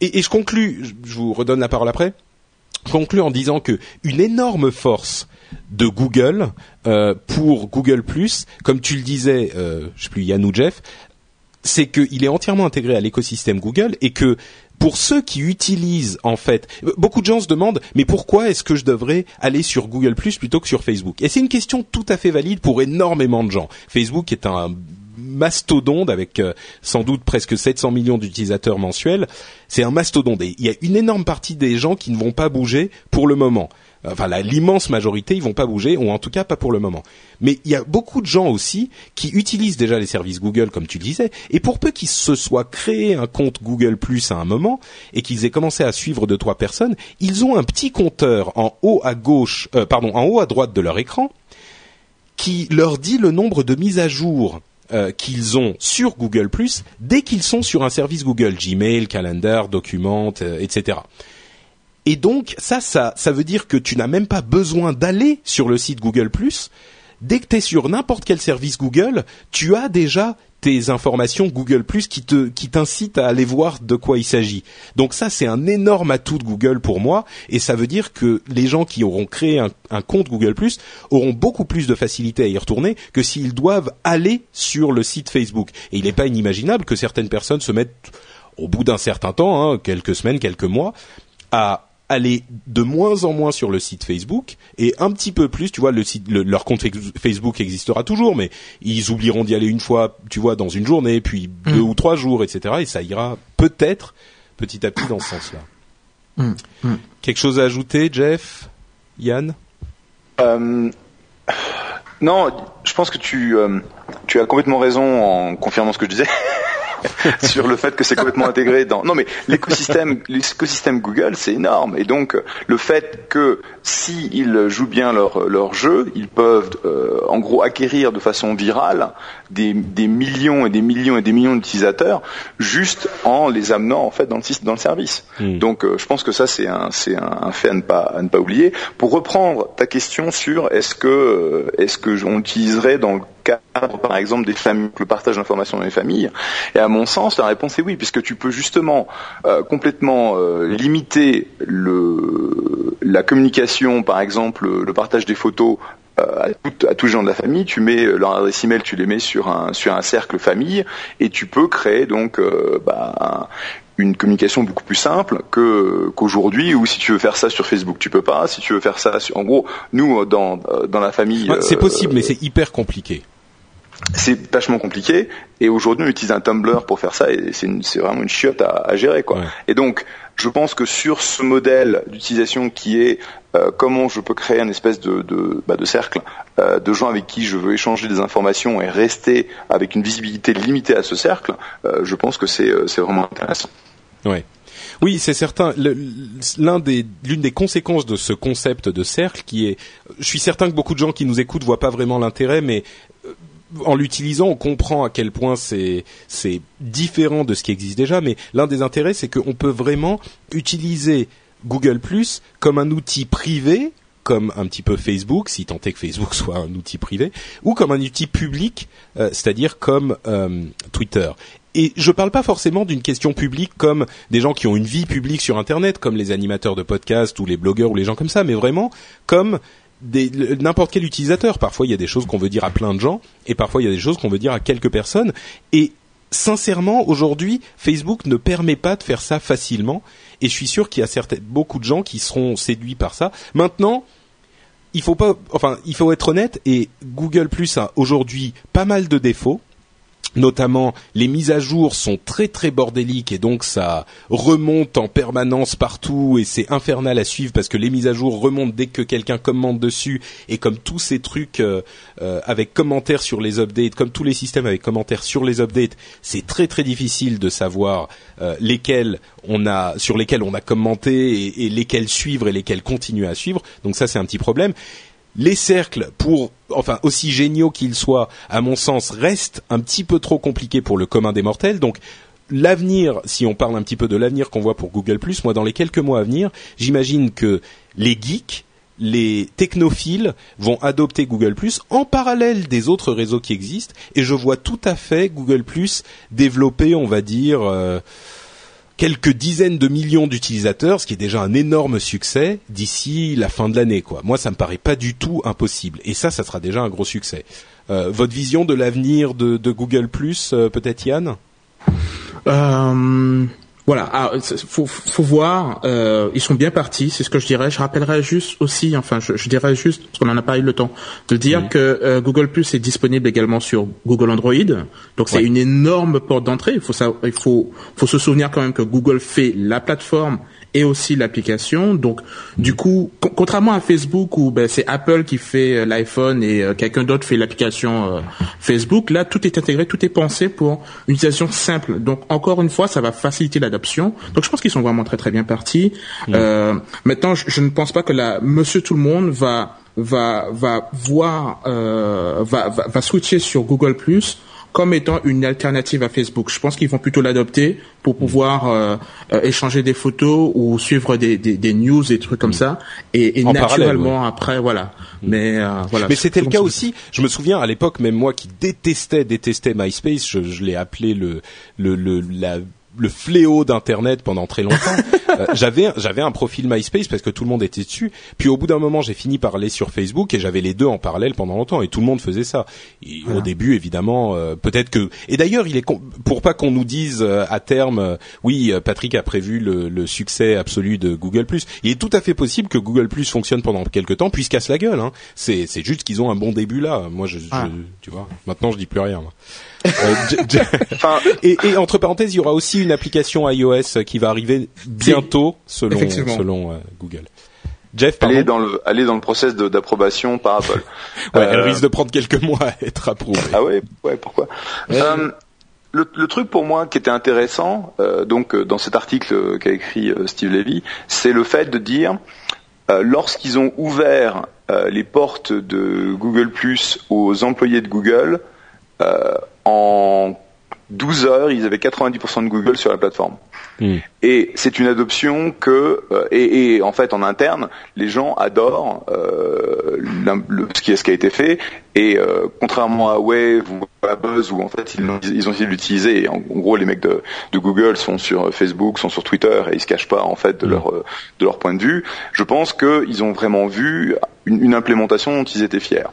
Et, et, je conclus, je vous redonne la parole après. Conclus en disant que une énorme force de Google euh, pour Google comme tu le disais, euh, je sais plus Yann ou Jeff, c'est qu'il est entièrement intégré à l'écosystème Google et que pour ceux qui utilisent en fait, beaucoup de gens se demandent mais pourquoi est-ce que je devrais aller sur Google plutôt que sur Facebook? Et c'est une question tout à fait valide pour énormément de gens. Facebook est un mastodonte avec euh, sans doute presque 700 millions d'utilisateurs mensuels. C'est un mastodonte et il y a une énorme partie des gens qui ne vont pas bouger pour le moment enfin l'immense majorité, ils vont pas bouger, ou en tout cas pas pour le moment. Mais il y a beaucoup de gens aussi qui utilisent déjà les services Google, comme tu le disais, et pour peu qu'ils se soient créés un compte Google Plus à un moment et qu'ils aient commencé à suivre deux trois personnes, ils ont un petit compteur en haut à gauche, euh, pardon, en haut à droite de leur écran qui leur dit le nombre de mises à jour euh, qu'ils ont sur Google dès qu'ils sont sur un service Google, Gmail, Calendar, Document, euh, etc. Et donc ça, ça, ça veut dire que tu n'as même pas besoin d'aller sur le site Google ⁇ Dès que tu es sur n'importe quel service Google, tu as déjà tes informations Google Plus qui te qui t'incitent à aller voir de quoi il s'agit. Donc ça c'est un énorme atout de Google pour moi et ça veut dire que les gens qui auront créé un, un compte Google Plus auront beaucoup plus de facilité à y retourner que s'ils doivent aller sur le site Facebook. Et il n'est pas inimaginable que certaines personnes se mettent au bout d'un certain temps, hein, quelques semaines, quelques mois, à aller de moins en moins sur le site Facebook et un petit peu plus, tu vois, le site, leur compte Facebook existera toujours, mais ils oublieront d'y aller une fois, tu vois, dans une journée, puis mm. deux ou trois jours, etc. Et ça ira peut-être petit à petit dans ce sens-là. Mm. Mm. Quelque chose à ajouter, Jeff, Yann? Euh, Non, je pense que tu euh, tu as complètement raison en confirmant ce que je disais. sur le fait que c'est complètement intégré dans. Non, mais l'écosystème, l'écosystème Google, c'est énorme. Et donc, le fait que s'ils jouent bien leur leur jeu, ils peuvent, euh, en gros, acquérir de façon virale des, des millions et des millions et des millions d'utilisateurs juste en les amenant en fait dans le dans le service. Hmm. Donc, euh, je pense que ça, c'est un c'est un, fait à ne pas à ne pas oublier. Pour reprendre ta question sur est-ce que euh, est-ce que on utiliserait dans le cadre, par exemple, des familles, le partage d'informations dans les familles Et à mon sens, la réponse est oui, puisque tu peux justement euh, complètement euh, limiter le, la communication, par exemple, le partage des photos à, tout, à tous les gens de la famille, tu mets leur adresse email, tu les mets sur un sur un cercle famille et tu peux créer donc bah, une communication beaucoup plus simple que qu'aujourd'hui ou si tu veux faire ça sur Facebook tu peux pas. Si tu veux faire ça sur, en gros nous dans dans la famille c'est possible mais c'est hyper compliqué. C'est vachement compliqué et aujourd'hui on utilise un Tumblr pour faire ça et c'est vraiment une chiotte à, à gérer quoi. Et donc je pense que sur ce modèle d'utilisation qui est euh, comment je peux créer un espèce de, de, bah, de cercle euh, de gens avec qui je veux échanger des informations et rester avec une visibilité limitée à ce cercle, euh, je pense que c'est c'est vraiment intéressant. Ouais. Oui, c'est certain. L'un des, l'une des conséquences de ce concept de cercle, qui est, je suis certain que beaucoup de gens qui nous écoutent voient pas vraiment l'intérêt, mais en l'utilisant, on comprend à quel point c'est différent de ce qui existe déjà. Mais l'un des intérêts, c'est qu'on peut vraiment utiliser Google Plus comme un outil privé, comme un petit peu Facebook, si tant est que Facebook soit un outil privé, ou comme un outil public, euh, c'est-à-dire comme euh, Twitter. Et je ne parle pas forcément d'une question publique comme des gens qui ont une vie publique sur Internet, comme les animateurs de podcast ou les blogueurs ou les gens comme ça, mais vraiment comme n'importe quel utilisateur. Parfois, il y a des choses qu'on veut dire à plein de gens, et parfois, il y a des choses qu'on veut dire à quelques personnes. Et sincèrement, aujourd'hui, Facebook ne permet pas de faire ça facilement. Et je suis sûr qu'il y a certains, beaucoup de gens qui seront séduits par ça. Maintenant, il faut pas, enfin, il faut être honnête. Et Google Plus a aujourd'hui pas mal de défauts notamment les mises à jour sont très très bordéliques et donc ça remonte en permanence partout et c'est infernal à suivre parce que les mises à jour remontent dès que quelqu'un commente dessus et comme tous ces trucs euh, euh, avec commentaires sur les updates, comme tous les systèmes avec commentaires sur les updates, c'est très très difficile de savoir euh, lesquels on a sur lesquels on a commenté et, et lesquels suivre et lesquels continuer à suivre. Donc ça c'est un petit problème les cercles, pour enfin aussi géniaux qu'ils soient, à mon sens, restent un petit peu trop compliqués pour le commun des mortels. Donc l'avenir, si on parle un petit peu de l'avenir qu'on voit pour Google moi dans les quelques mois à venir, j'imagine que les geeks, les technophiles vont adopter Google en parallèle des autres réseaux qui existent, et je vois tout à fait Google développer, on va dire. Euh, quelques dizaines de millions d'utilisateurs, ce qui est déjà un énorme succès d'ici la fin de l'année. Quoi. Moi, ça me paraît pas du tout impossible. Et ça, ça sera déjà un gros succès. Euh, votre vision de l'avenir de, Google Plus, euh, peut-être Yann? Euh, voilà, ah, faut, faut voir. Euh, ils sont bien partis, c'est ce que je dirais. Je rappellerai juste aussi, enfin, je, je dirais juste parce qu'on en a pas eu le temps de dire que euh, Google Plus est disponible également sur Google Android. Donc c'est une énorme porte d'entrée. Il faut ça, il faut, faut se souvenir quand même que Google fait la plateforme et aussi l'application. Donc, du coup, contrairement à Facebook où ben, c'est Apple qui fait euh, l'iPhone et euh, quelqu'un d'autre fait l'application euh, Facebook, là, tout est intégré, tout est pensé pour une utilisation simple. Donc, encore une fois, ça va faciliter l'adoption. Donc, je pense qu'ils sont vraiment très très bien partis. Mmh. maintenant, je, ne pense pas que la Monsieur Tout le Monde va va va voir va, va va switcher sur Google Plus comme étant une alternative à Facebook. Je pense qu'ils vont plutôt l'adopter pour pouvoir euh, euh, échanger des photos ou suivre des, des, des news, des trucs comme ça, et, et naturellement après, voilà. Mm. Mais euh, voilà. Mais c'était le cas aussi. Je me souviens à l'époque, même moi qui détestais détestais MySpace, je, je l'ai appelé le le, le la le fléau d'internet pendant très longtemps. Euh, j'avais j'avais un profil MySpace parce que tout le monde était dessus. Puis au bout d'un moment, j'ai fini par aller sur Facebook et j'avais les deux en parallèle pendant longtemps et tout le monde faisait ça. Au début, évidemment, euh, peut-être que et d'ailleurs, il est pour pas qu'on nous dise euh, à terme, oui, Patrick a prévu le, le, succès absolu de Google+. Il est tout à fait possible que Google+ fonctionne pendant quelques temps puis se casse la gueule. Hein. C'est c'est juste qu'ils ont un bon début là. Moi, je, je, tu vois, maintenant je dis plus rien. Moi. Euh, et, et, entre parenthèses, il y aura aussi une application iOS qui va arriver bientôt selon, selon euh, Google. Jeff, elle est dans le, dans process d'approbation par Apple. ouais, elle euh, risque de prendre quelques mois à être approuvée. Ah ouais, ouais, pourquoi euh, le, le, truc pour moi qui était intéressant, euh, donc dans cet article qu'a écrit Steve Levy, c'est le fait de dire lorsqu'ils ont ouvert les portes de Google Plus aux employés de Google, en 12 heures, ils avaient 90% de Google sur la plateforme. Hmm. Et c'est une adoption que, euh, et, et, en fait en interne, les gens adorent euh, le, ce, qui, ce qui a été fait. Et euh, contrairement à Wave ou à Buzz, où en fait ils, ils ont essayé de l'utiliser, et en, gros les mecs de, de, Google sont sur Facebook, sont sur Twitter, et ils se cachent pas en fait de hmm. leur de leur point de vue. Je pense qu'ils ont vraiment vu une, une implémentation dont ils étaient fiers.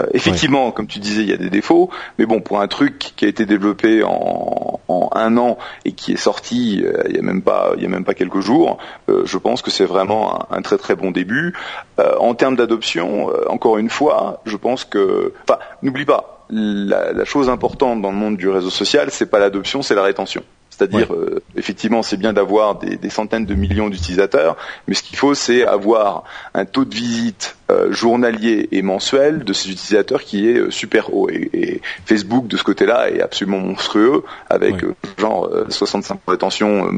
Euh, effectivement, comme tu disais, il y a des défauts, mais bon, pour un truc qui a été développé en, un an et qui est sorti euh, il y a même pas, quelques jours, euh, je pense que c'est vraiment un, très très bon début. en termes d'adoption, encore une fois, je pense que, enfin, n'oublie pas, la, la, chose importante dans le monde du réseau social, c'est pas l'adoption, c'est la rétention. C'est-à-dire, euh, effectivement, c'est bien d'avoir des, centaines de millions d'utilisateurs, mais ce qu'il faut, c'est avoir un taux de visite euh, journalier et mensuel de ces utilisateurs qui est euh, super haut. Et, Facebook, de ce côté-là, est absolument monstrueux, avec genre 65 rétention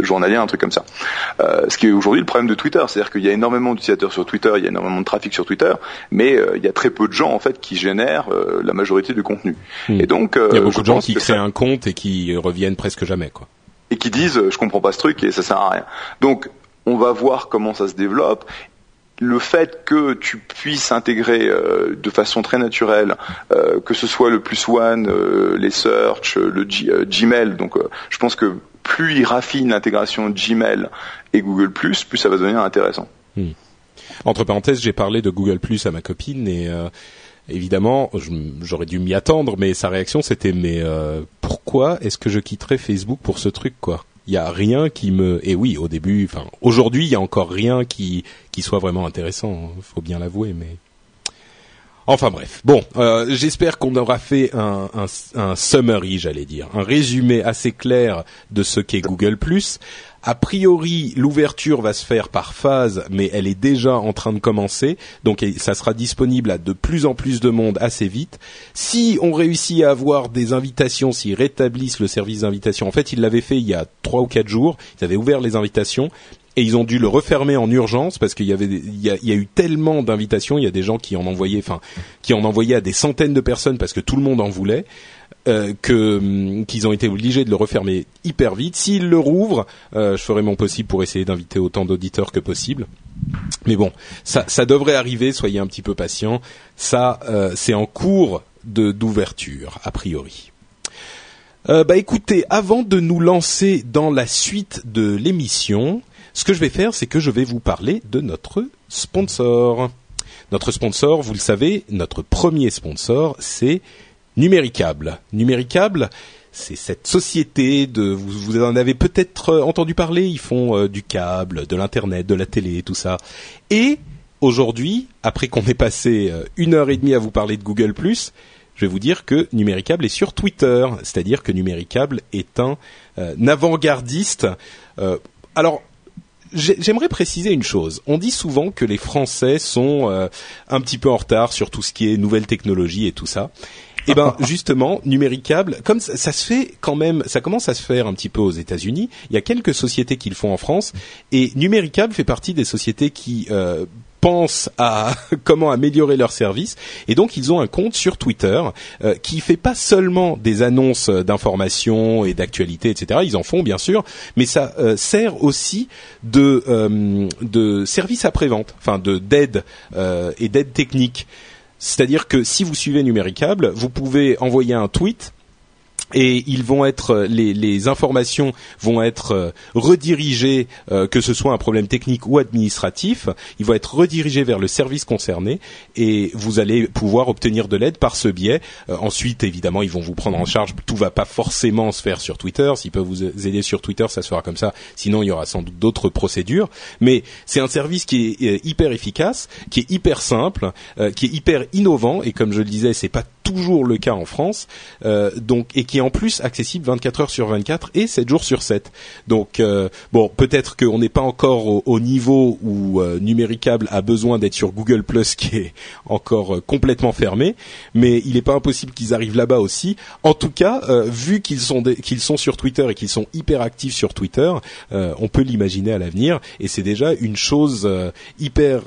journalière, un truc comme ça. ce qui est aujourd'hui le problème de Twitter, c'est-à-dire qu'il y a énormément d'utilisateurs sur Twitter, il y a énormément de trafic sur Twitter, mais il y a très peu de gens en fait qui génèrent la majorité du contenu. Hmm. Et donc, il y a beaucoup de gens qui créent un compte et qui reviennent presque jamais, quoi. Et qui disent je comprends pas ce truc et ça sert à rien. Donc on va voir comment ça se développe. Le fait que tu puisses intégrer euh, de façon très naturelle, euh, que ce soit le plus one, euh, les search, le Gmail. Donc je pense que plus il raffine l'intégration Gmail et Google plus ça va devenir intéressant. Hmm. Entre parenthèses, j'ai parlé de Google Plus à ma copine et évidemment, j'aurais dû m'y attendre, mais sa réaction c'était mais euh, pourquoi est-ce que je quitterais Facebook pour ce truc quoi? Il y a rien qui me et oui au début, enfin aujourd'hui il y a encore rien qui qui soit vraiment intéressant, faut bien l'avouer, mais Enfin bref, bon, euh, j'espère qu'on aura fait un, un, un summary, j'allais dire, un résumé assez clair de ce qu'est Google ⁇ a priori, l'ouverture va se faire par phase, mais elle est déjà en train de commencer, donc ça sera disponible à de plus en plus de monde assez vite. Si on réussit à avoir des invitations, s'ils rétablissent le service d'invitation, en fait, ils l'avaient fait il y a trois ou quatre jours, ils avaient ouvert les invitations, et ils ont dû le refermer en urgence parce qu'il y avait il y a, eu tellement d'invitations, il y a des gens qui en envoyaient enfin qui en envoyaient à des centaines de personnes parce que tout le monde en voulait. Euh, que hum, qu'ils ont été obligés de le refermer hyper vite. S'ils le rouvrent, euh, je ferai mon possible pour essayer d'inviter autant d'auditeurs que possible. Mais bon, ça, ça devrait arriver. Soyez un petit peu patients. Ça, euh, c'est en cours de d'ouverture a priori. bah écoutez, avant de nous lancer dans la suite de l'émission, ce que je vais faire, c'est que je vais vous parler de notre sponsor. Notre sponsor, vous le savez, notre premier sponsor, c'est Numéricable. Numéricable, c'est cette société de vous, en avez peut-être euh, entendu parler, ils font euh, du câble, de l'internet, de la télé, tout ça. Et aujourd'hui, après qu'on ait passé euh, une heure et demie à vous parler de Google+, je vais vous dire que Numéricable est sur Twitter, c'est-à-dire que Numéricable est un, avant-gardiste. alors, J'aimerais préciser une chose. On dit souvent que les Français sont un petit peu en retard sur tout ce qui est nouvelles technologies et tout ça. Eh ben justement, numéricable, comme ça, se fait quand même, ça commence à se faire un petit peu aux États-Unis. Il y a quelques sociétés qui le font en France. Et numéricable fait partie des sociétés qui euh, pensent à comment améliorer leur service et donc ils ont un compte sur Twitter euh, qui fait pas seulement des annonces d'informations et d'actualités etc ils en font bien sûr. Mais ça euh, sert aussi de euh, de service après vente enfin de d'aide et d'aide technique c'est-à-dire que si vous suivez Numéricable, vous pouvez envoyer un tweet et ils vont être euh, les, informations vont être euh, redirigées euh, que ce soit un problème technique ou administratif. Ils vont être redirigés vers le service concerné et vous allez pouvoir obtenir de l'aide par ce biais. Ensuite évidemment ils vont vous prendre en charge. Tout va pas forcément se faire sur Twitter. S'ils peuvent vous aider sur Twitter ça se comme ça. Sinon il y aura sans doute d'autres procédures. Mais c'est un service qui est hyper efficace qui est hyper simple qui est hyper innovant. Et comme je le disais c'est pas toujours le cas en France, euh, donc et qui est en plus accessible 24 heures sur 24 et 7 jours sur 7. Donc euh, bon, peut-être qu'on n'est pas encore au, niveau où euh, Numéricable a besoin d'être sur Google Plus, qui est encore complètement fermé, mais il n'est pas impossible qu'ils arrivent là-bas aussi. En tout cas, vu qu'ils sont qu'ils sont sur Twitter et qu'ils sont hyper actifs sur Twitter, on peut l'imaginer à l'avenir et c'est déjà une chose hyper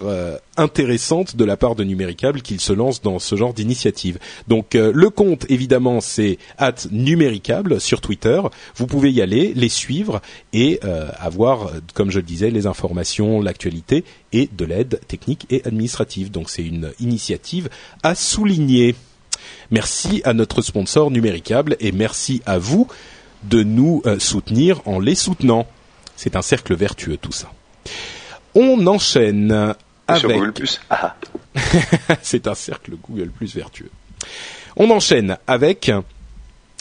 intéressante de la part de Numéricable qu'ils se lancent dans ce genre d'initiative. Donc euh, le compte évidemment c'est at Numéricable sur Twitter. Vous pouvez y aller, les suivre et euh, avoir, comme je le disais, les informations, l'actualité et de l'aide technique et administrative. Donc c'est une initiative à souligner. Merci à notre sponsor Numéricable et merci à vous de nous euh, soutenir en les soutenant. C'est un cercle vertueux tout ça. On enchaîne sur Google Plus. Ah. c'est un cercle Google Plus vertueux. On enchaîne avec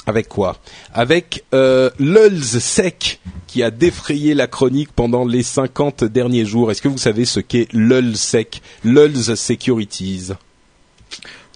avec quoi? Avec euh, Sec qui a défrayé la chronique pendant les 50 derniers jours. Est-ce que vous savez ce qu'est Sec? Lulz Securities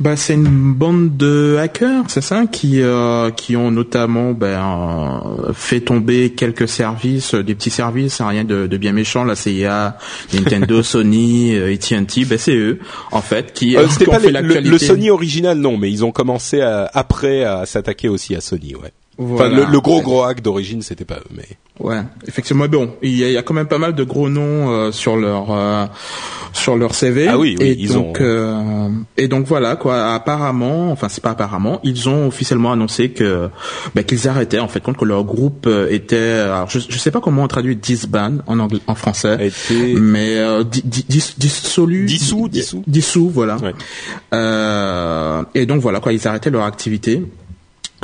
bah, c'est une bande de hackers, c'est ça, qui euh, qui ont notamment ben, fait tomber quelques services, des petits services, hein, rien de, de bien méchant, la CIA, Nintendo, Sony, euh, AT&T, ben c'est eux en fait qui, euh, ont fait l'actualité. Le, Sony original non, mais ils ont commencé après à s'attaquer aussi à Sony, ouais. Enfin, le, gros gros hack d'origine, c'était pas eux, mais. Ouais, effectivement. Bon, il y a, quand même pas mal de gros noms euh, sur leur euh, sur leur CV. Ah oui, oui et ils donc, ont. Euh, et donc voilà quoi. Apparemment, enfin c'est pas apparemment, ils ont officiellement annoncé que bah, qu'ils arrêtaient en fait compte que leur groupe était. Alors je, je sais pas comment on traduit disband en anglais, en français, été... mais dissolu. Dissous, dissous. Dissous, voilà. Ouais. et donc voilà quoi, ils arrêtaient leur activité.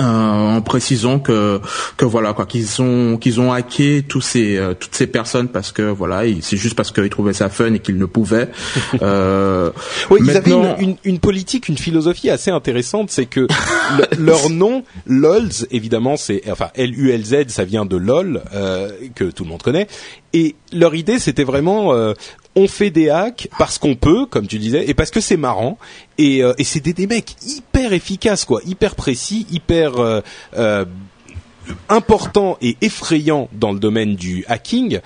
Euh, en précisant que que voilà quoi qu'ils ont qu'ils ont hacké tous ces euh, toutes ces personnes parce que voilà c'est juste parce qu'ils trouvaient ça fun et qu'ils ne pouvaient euh, oui ils avaient une, une, une, politique une philosophie assez intéressante c'est que leur nom LOLZ évidemment c'est enfin L U L Z ça vient de LOL euh, que tout le monde connaît et leur idée c'était vraiment on fait des hacks parce qu'on peut, comme tu disais, et parce que c'est marrant. Et, euh, et c'est des, des, mecs hyper efficaces, quoi, hyper précis, hyper euh, euh, importants et effrayants dans le domaine du hacking.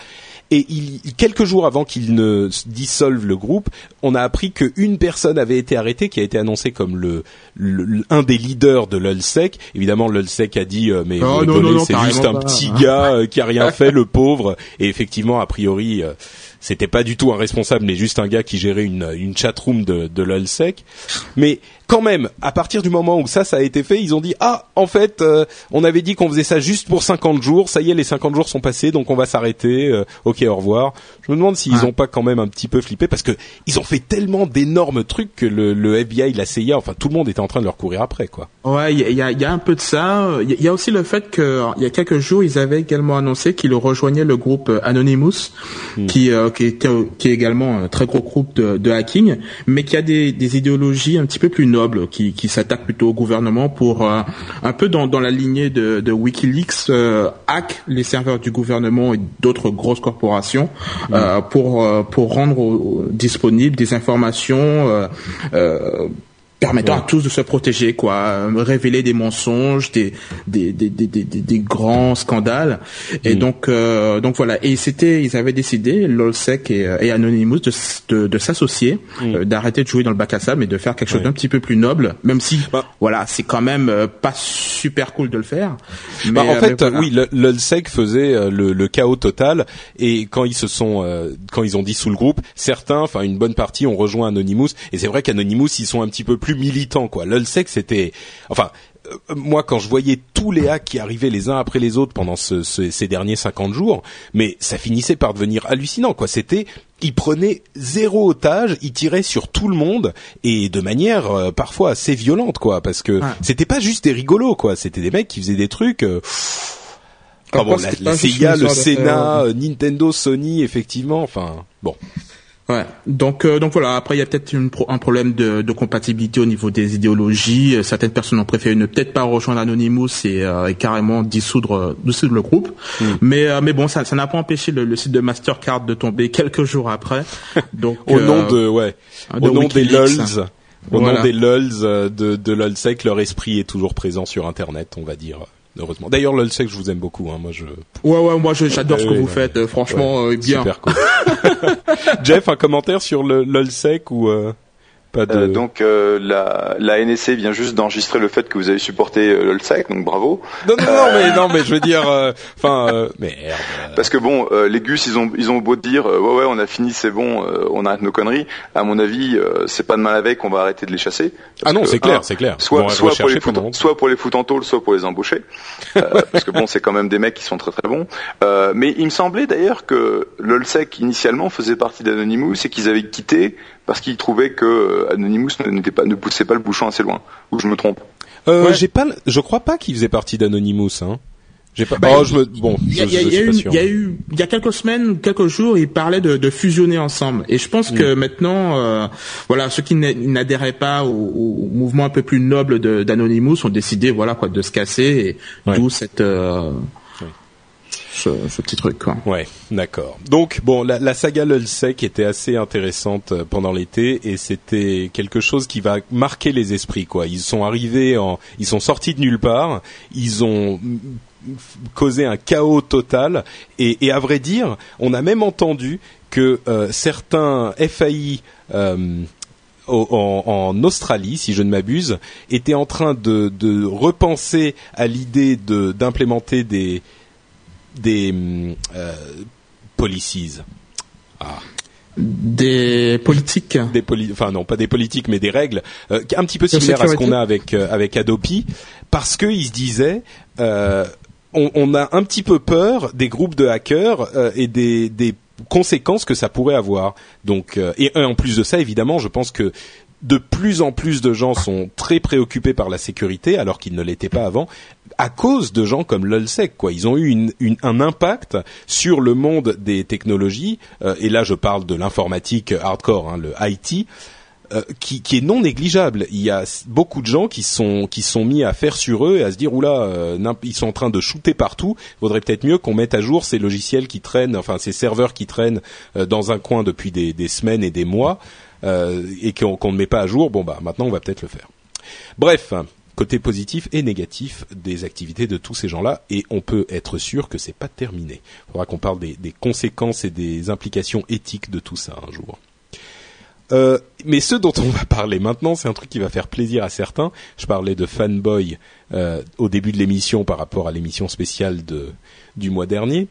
Et il, quelques jours avant qu'il ne dissolve le groupe, on a appris qu'une personne avait été arrêtée, qui a été annoncée comme le, un des leaders de l'ULSEC. Évidemment, l'ULSEC a dit mais oh, c'est juste un petit gars qui a rien fait, le pauvre. Et effectivement, a priori c'était pas du tout un responsable, mais juste un gars qui gérait une, chatroom de, de l'ULSEC. Mais quand même, à partir du moment où ça, ça a été fait, ils ont dit ah, en fait, euh, on avait dit qu'on faisait ça juste pour 50 jours. Ça y est, les 50 jours sont passés, donc on va s'arrêter. Euh, ok, au revoir. Je me demande s'ils ont pas quand même un petit peu flippé parce que ils ont fait tellement d'énormes trucs que le, le, FBI, la CIA, enfin tout le monde était en train de leur courir après, quoi. Ouais, il y a, y a, un peu de ça. Il y, a aussi le fait que il y a quelques jours, ils avaient également annoncé qu'ils rejoignaient le groupe Anonymous, hmm. qui, euh, qui, est, qui est également un très gros groupe de, de hacking, mais qui a des, des idéologies un petit peu plus nobles, qui, qui s'attaquent plutôt au gouvernement pour euh, un peu dans, dans la lignée de, de WikiLeaks euh, hack les serveurs du gouvernement et d'autres grosses corporations euh, pour pour rendre disponibles des informations permettant à tous de se protéger, quoi, euh, révéler des mensonges, des des des des, des, des grands scandales. Et mm. donc euh, donc voilà. Et c'était, ils avaient décidé, LolSec et, et Anonymous, de de, de s'associer, mm. euh, d'arrêter de jouer dans le bac à sable et de faire quelque chose d'un petit peu plus noble, même si bah. voilà, c'est quand même pas super cool de le faire. Bah, mais, en fait, oui, LolSec faisait le, le, chaos total et quand ils se sont quand ils ont dit sous le groupe, certains, enfin une bonne partie, ont rejoint Anonymous. Et c'est vrai qu'Anonymous, ils sont un petit peu plus militant quoi. Lulsec c'était enfin euh, moi quand je voyais tous les hacks qui arrivaient les uns après les autres pendant ces derniers 50 jours, mais ça finissait par devenir hallucinant quoi. C'était ils prenaient zéro otage, ils tiraient sur tout le monde et de manière euh, parfois assez violente quoi parce que c'était pas juste des rigolos quoi, c'était des mecs qui faisaient des trucs euh, bon, la, CIA, le Sénat, Nintendo, Sony, effectivement, enfin, bon. Ouais. Donc euh, donc voilà. Après il y a peut-être un problème de, de, compatibilité au niveau des idéologies. Euh, certaines personnes ont préféré ne peut-être pas rejoindre Anonymous et, euh, carrément dissoudre dissoudre le groupe. Mm. Mais mais bon ça ça n'a pas empêché le, site de Mastercard de tomber quelques jours après. Donc au nom de ouais au nom des lulz. Au nom des lulz de, de LOLsec, leur esprit est toujours présent sur Internet, on va dire heureusement. D'ailleurs, LOLsec, je vous aime beaucoup. Hein. Moi, je. Ouais, ouais, moi, j'adore ce que vous faites. Euh, franchement, euh, bien. Super cool. Jeff, un commentaire sur le LOLsec ou euh... Pas de... Euh, donc euh, la, la NSC vient juste d'enregistrer le fait que vous avez supporté euh, l'OLSEC, donc bravo. Non, non, non, mais non, mais je veux dire, enfin, euh, merde. Parce que bon, euh, les Gus, ils ont ils ont beau dire euh, ouais ouais, on a fini, c'est bon, euh, on arrête nos conneries. À mon avis, euh, c'est pas de mal avec, on va arrêter de les chasser. Ah non, c'est clair, un, c'est clair. Soit soit pour les foutre, soit pour les foutre en tôle, soit pour les embaucher. Euh, parce que bon, c'est quand même des mecs qui sont très très bons. Euh, mais il me semblait d'ailleurs que l'OLSEC initialement faisait partie d'Anonymous et qu'ils avaient quitté parce qu'ils trouvaient que euh, Anonymous ne- n'était pas ne poussait pas le bouchon assez loin. Ou je me trompe. Euh, Ouais. j'ai pas, le- je crois pas qu'il faisait partie d'Anonymous, hein. J'ai pas. Bah, oh, je me, bon, Il y a, je, y je a eu, il y a eu, il y a quelques semaines quelques jours, ils parlaient de, de fusionner ensemble. Et je pense Mm. que maintenant, euh, voilà, ceux qui n'a- n'adhéraient pas au, au mouvement un peu plus noble d'Anonymous ont décidé, voilà, quoi, de se casser. Et Ouais. d'où cette, euh. Ce, petit truc, quoi. Ouais, d'accord. Donc bon, la, la saga Lulsec était assez intéressante euh, pendant l'été et c'était quelque chose qui va marquer les esprits quoi. Ils sont arrivés ils sont sortis de nulle part, ils ont causé un chaos total et, à vrai dire, on a même entendu que euh, certains FAI euh, en, Australie, si je ne m'abuse, étaient en train de, repenser à l'idée d'implémenter des des euh, policies, Des politiques. des poli enfin non pas des politiques mais des règles euh, un petit peu similaires à ce qu'on a avec euh, avec Adopi parce qu'ils se disaient euh, on, on a un petit peu peur des groupes de hackers euh, et des, des conséquences que ça pourrait avoir. Donc euh, et en plus de ça évidemment je pense que de plus en plus de gens sont très préoccupés par la sécurité alors qu'ils ne l'étaient pas avant à cause de gens comme l'Ulsec quoi ils ont eu un impact sur le monde des technologies euh, et là je parle de l'informatique hardcore hein, le IT euh, qui, est non négligeable. Il y a beaucoup de gens qui sont qui sont mis à faire sur eux et à se dire oula, euh, ils sont en train de shooter partout. Vaudrait peut-être mieux qu'on mette à jour ces logiciels qui traînent, enfin ces serveurs qui traînent euh, dans un coin depuis des, semaines et des mois et qu'on ne met pas à jour. Bon bah maintenant on va peut-être le faire. Bref. Côté positif et négatif des activités de tous ces gens-là, et on peut être sûr que c'est pas terminé. Il faudra qu'on parle des, conséquences et des implications éthiques de tout ça un jour. Euh, mais ce dont on va parler maintenant, c'est un truc qui va faire plaisir à certains. Je parlais de fanboy euh, au début de l'émission par rapport à l'émission spéciale du mois dernier,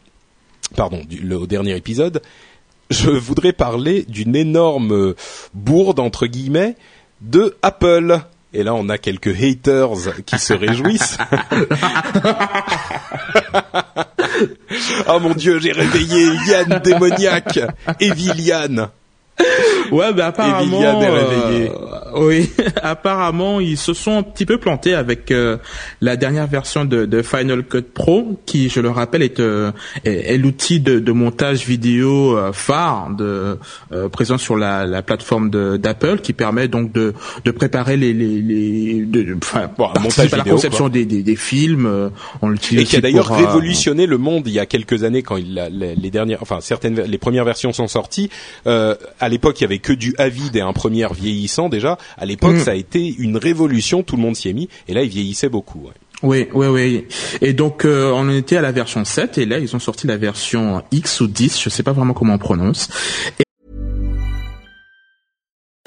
pardon, le, au dernier épisode. Je voudrais parler d'une énorme bourde entre guillemets de Apple. Et là, on a quelques haters qui se réjouissent. oh mon dieu, j'ai réveillé Yann démoniaque, Evil Yann. Ouais, bah apparemment, est réveillée. euh, oui, apparemment ils se sont un petit peu plantés avec euh, la dernière version de, de Final Cut Pro, qui, je le rappelle, est, euh, est, est l'outil de, de montage vidéo euh, phare de euh, présent sur la, la plateforme d'Apple, qui permet donc de, de préparer les, les, les de, enfin, Bon, montage à la vidéo, conception des, des, des films. euh, on l'utilise et qui a d'ailleurs révolutionné le monde il y a quelques années quand il a, les, les dernières, enfin certaines, les premières versions sont sorties. Euh, à l'époque, il y avait que du Avid et un premier vieillissant déjà. À l'époque, Mm. ça a été une révolution, tout le monde s'y est mis. Et là, il vieillissait beaucoup. ouais. Oui, oui, oui. Et donc, euh, on était à la version 7, et là, ils ont sorti la version X ou 10, je sais pas vraiment comment on prononce.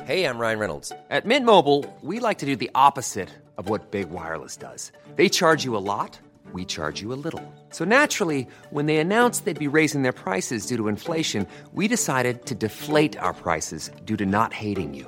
Hey, I'm Ryan Reynolds. At Mint Mobile, we like to do the opposite of what Big Wireless does. They charge you a lot, we charge you a little. So naturally, when they announced they'd be raising their prices due to inflation, we decided to deflate our prices due to not hating you.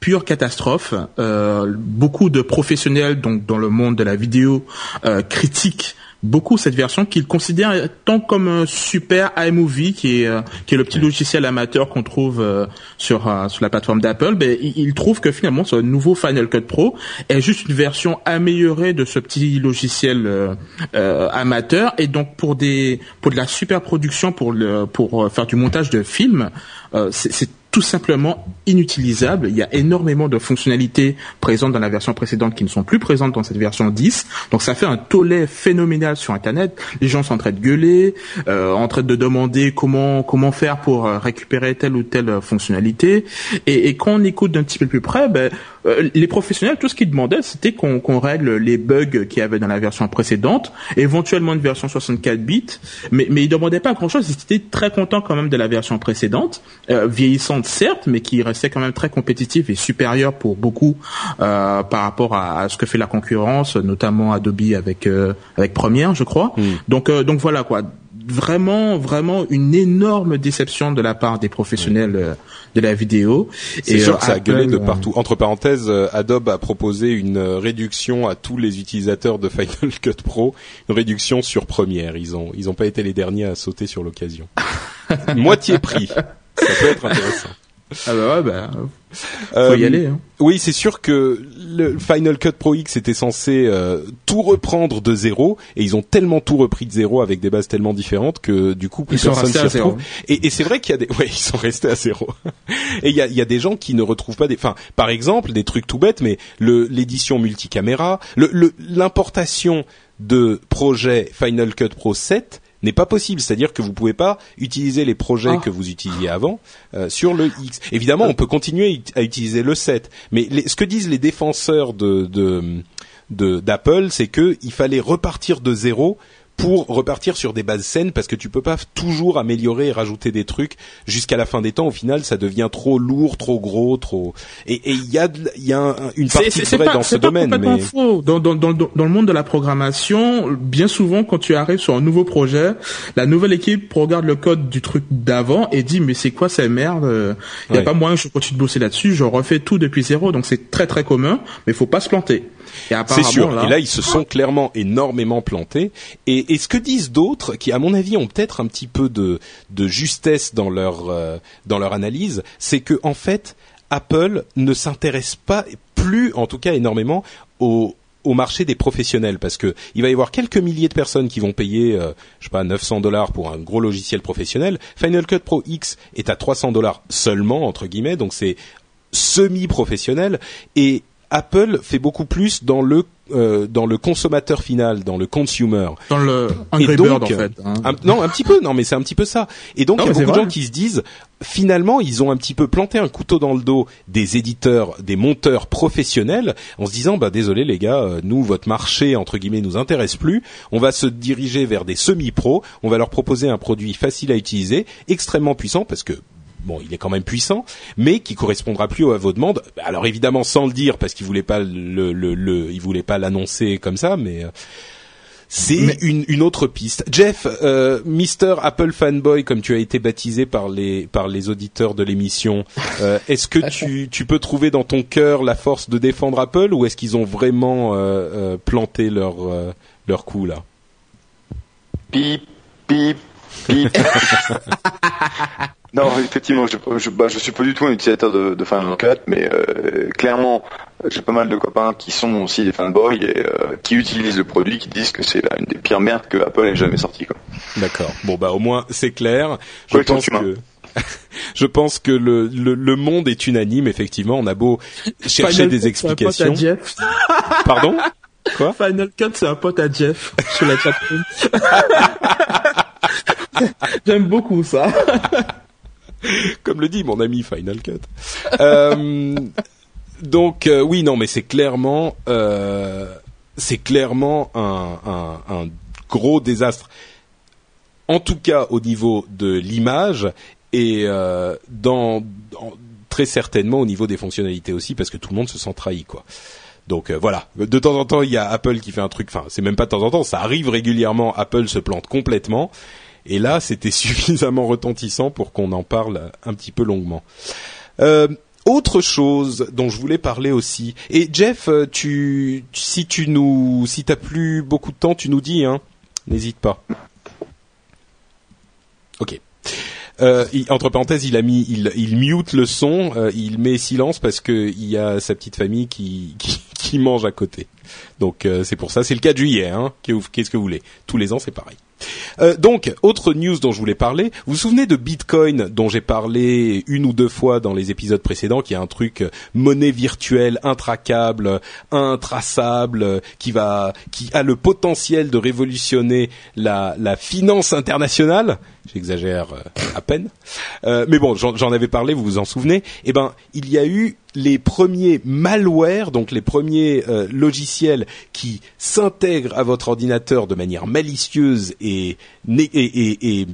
pure catastrophe. Euh, beaucoup de professionnels donc dans le monde de la vidéo euh, critiquent beaucoup cette version qu'il considère tant comme un super iMovie qui est euh, qui est le petit logiciel amateur qu'on trouve euh, sur euh, sur la plateforme d'Apple. Ben il, trouve que finalement ce nouveau Final Cut Pro est juste une version améliorée de ce petit logiciel amateur et donc pour des pour de la super production pour le pour faire du montage de films, c'est tout simplement inutilisable. Il y a énormément de fonctionnalités présentes dans la version précédente qui ne sont plus présentes dans cette version 10. Donc ça fait un tollé phénoménal sur Internet. Les gens sont en train de gueuler, euh, en train de demander comment comment faire pour euh, récupérer telle ou telle fonctionnalité. Et, et quand on écoute d'un petit peu plus près, ben, euh, les professionnels, tout ce qu'ils demandaient, c'était qu'on règle les bugs qu'il y avait dans la version précédente, éventuellement une version 64 bits, mais, mais ils demandaient pas grand-chose. Ils étaient très contents quand même de la version précédente, euh, vieillissante certes, mais qui restait quand même très compétitive et supérieure pour beaucoup euh, par rapport à, ce que fait la concurrence, notamment Adobe avec avec Premiere, je crois. Hmm. Donc donc voilà quoi vraiment, vraiment une énorme déception de la part des professionnels euh, de la vidéo. C'est sûr euh, que ça a gueulé de euh, partout. Entre parenthèses, Adobe a proposé une réduction à tous les utilisateurs de Final Cut Pro, une réduction sur Premiere. Ils ont, ils ont pas été les derniers à sauter sur l'occasion. Moitié prix. Ça peut être intéressant. Ah bah ouais, bah faut y aller. Hein. Oui, c'est sûr que le Final Cut Pro X était censé euh, tout reprendre de zéro, et ils ont tellement tout repris de zéro avec des bases tellement différentes que du coup plus personne s'y retrouve. Et, et c'est vrai qu'il y a des, ouais, ils sont restés à zéro. et il y a, y a, des gens qui ne retrouvent pas des, enfin, par exemple, des trucs tout bêtes, mais le l'édition multicaméra, le l'importation de projets Final Cut Pro 7 n'est pas possible. C'est-à-dire que vous pouvez pas utiliser les projets ah. que vous utilisiez avant euh, sur le X. Évidemment, on peut continuer à utiliser le 7, mais ce que disent les défenseurs de d'Apple, c'est qu'il fallait repartir de zéro pour repartir sur des bases saines parce que tu peux pas toujours améliorer et rajouter des trucs jusqu'à la fin des temps. Au final, ça devient trop lourd, trop gros, trop. Et il y a, y a une partie vraie dans ce domaine. mais... faux. Dans, dans, dans, dans, le monde de la programmation, bien souvent, quand tu arrives sur un nouveau projet, la nouvelle équipe regarde le code du truc d'avant et dit mais c'est quoi cette merde Il y a pas moyen que je continue de bosser là-dessus. Je refais tout depuis zéro, donc c'est très très commun. Mais il faut pas se planter. C'est sûr. et là, ils se sont clairement énormément plantés. Et, et ce que disent d'autres, qui à mon avis ont peut-être un petit peu de, de justesse dans leur euh, dans leur analyse, c'est que en fait, Apple ne s'intéresse pas plus, en tout cas énormément, au, au marché des professionnels parce que il va y avoir quelques milliers de personnes qui vont payer euh, je sais pas 900 dollars pour un gros logiciel professionnel. Final Cut Pro X est à 300 dollars seulement entre guillemets donc c'est semi professionnel et Apple fait beaucoup plus dans le euh, dans le consommateur final, dans le consumer. Dans le Angry Bird en fait. Hein. non, un petit peu. Non, mais c'est un petit peu ça. Et donc il y a beaucoup de gens qui se disent, finalement, ils ont un petit peu planté un couteau dans le dos des éditeurs, des monteurs professionnels, en se disant, bah désolé les gars, euh, nous votre marché entre guillemets nous intéresse plus. On va se diriger vers des semi-pros. On va leur proposer un produit facile à utiliser, extrêmement puissant, parce que bon, il est quand même puissant, mais qui correspondra plus à vos demandes. Alors évidemment, sans le dire, parce qu'il voulait pas le, le, le il voulait pas l'annoncer comme ça, mais euh, c'est une, une, autre piste. Jeff, euh, Mister Apple fanboy, comme tu as été baptisé par les par les auditeurs de l'émission, euh, est-ce que tu, tu peux trouver dans ton cœur la force de défendre Apple, ou est-ce qu'ils ont vraiment euh, planté leur leur coup là? Pip pip. Non, effectivement, je, je, bah, je suis pas du tout un utilisateur de, de Final Cut, mais euh, clairement, j'ai pas mal de copains qui sont aussi des fanboys et euh, qui utilisent le produit, qui disent que c'est une des pires merdes que Apple ait jamais sorti. D'accord. Bon bah au moins c'est clair. Je pense que je pense que le, le, le, monde est unanime. Effectivement, on a beau chercher des explications. Jeff. Pardon? Quoi? Final Cut, c'est un pote à Jeff sur la chatroom. J'aime beaucoup ça. comme le dit mon ami Final Cut. Euh, donc euh, oui, non, mais c'est clairement, euh, c'est clairement un, gros désastre. En tout cas, au niveau de l'image et dans, très certainement au niveau des fonctionnalités aussi, parce que tout le monde se sent trahi, quoi. Donc voilà, de temps en temps il y a Apple qui fait un truc, enfin c'est même pas de temps en temps, ça arrive régulièrement, Apple se plante complètement et là, c'était suffisamment retentissant pour qu'on en parle un petit peu longuement. Euh, autre chose dont je voulais parler aussi. Et Jeff, euh, tu, si tu nous, si t'as plus beaucoup de temps, tu nous dis. Hein, n'hésite pas. Ok. Euh, entre parenthèses, il a mis, il, mute le son, il met silence parce que il y a sa petite famille qui qui, mange à côté. Donc c'est pour ça. C'est le 4 juillet. Hein. Qu'est-ce que vous voulez? Tous les ans, c'est pareil. Euh, donc, autre news dont je voulais parler. Vous vous souvenez de Bitcoin dont j'ai parlé une ou deux fois dans les épisodes précédents, qui est un truc euh, monnaie virtuelle, intracable, intraçable, qui va, qui a le potentiel de révolutionner la, finance internationale? J'exagère euh, à peine, mais bon, j'en avais parlé, vous vous en souvenez. Eh ben, il y a eu les premiers malwares, donc les premiers logiciels qui s'intègrent à votre ordinateur de manière malicieuse et et, et, et,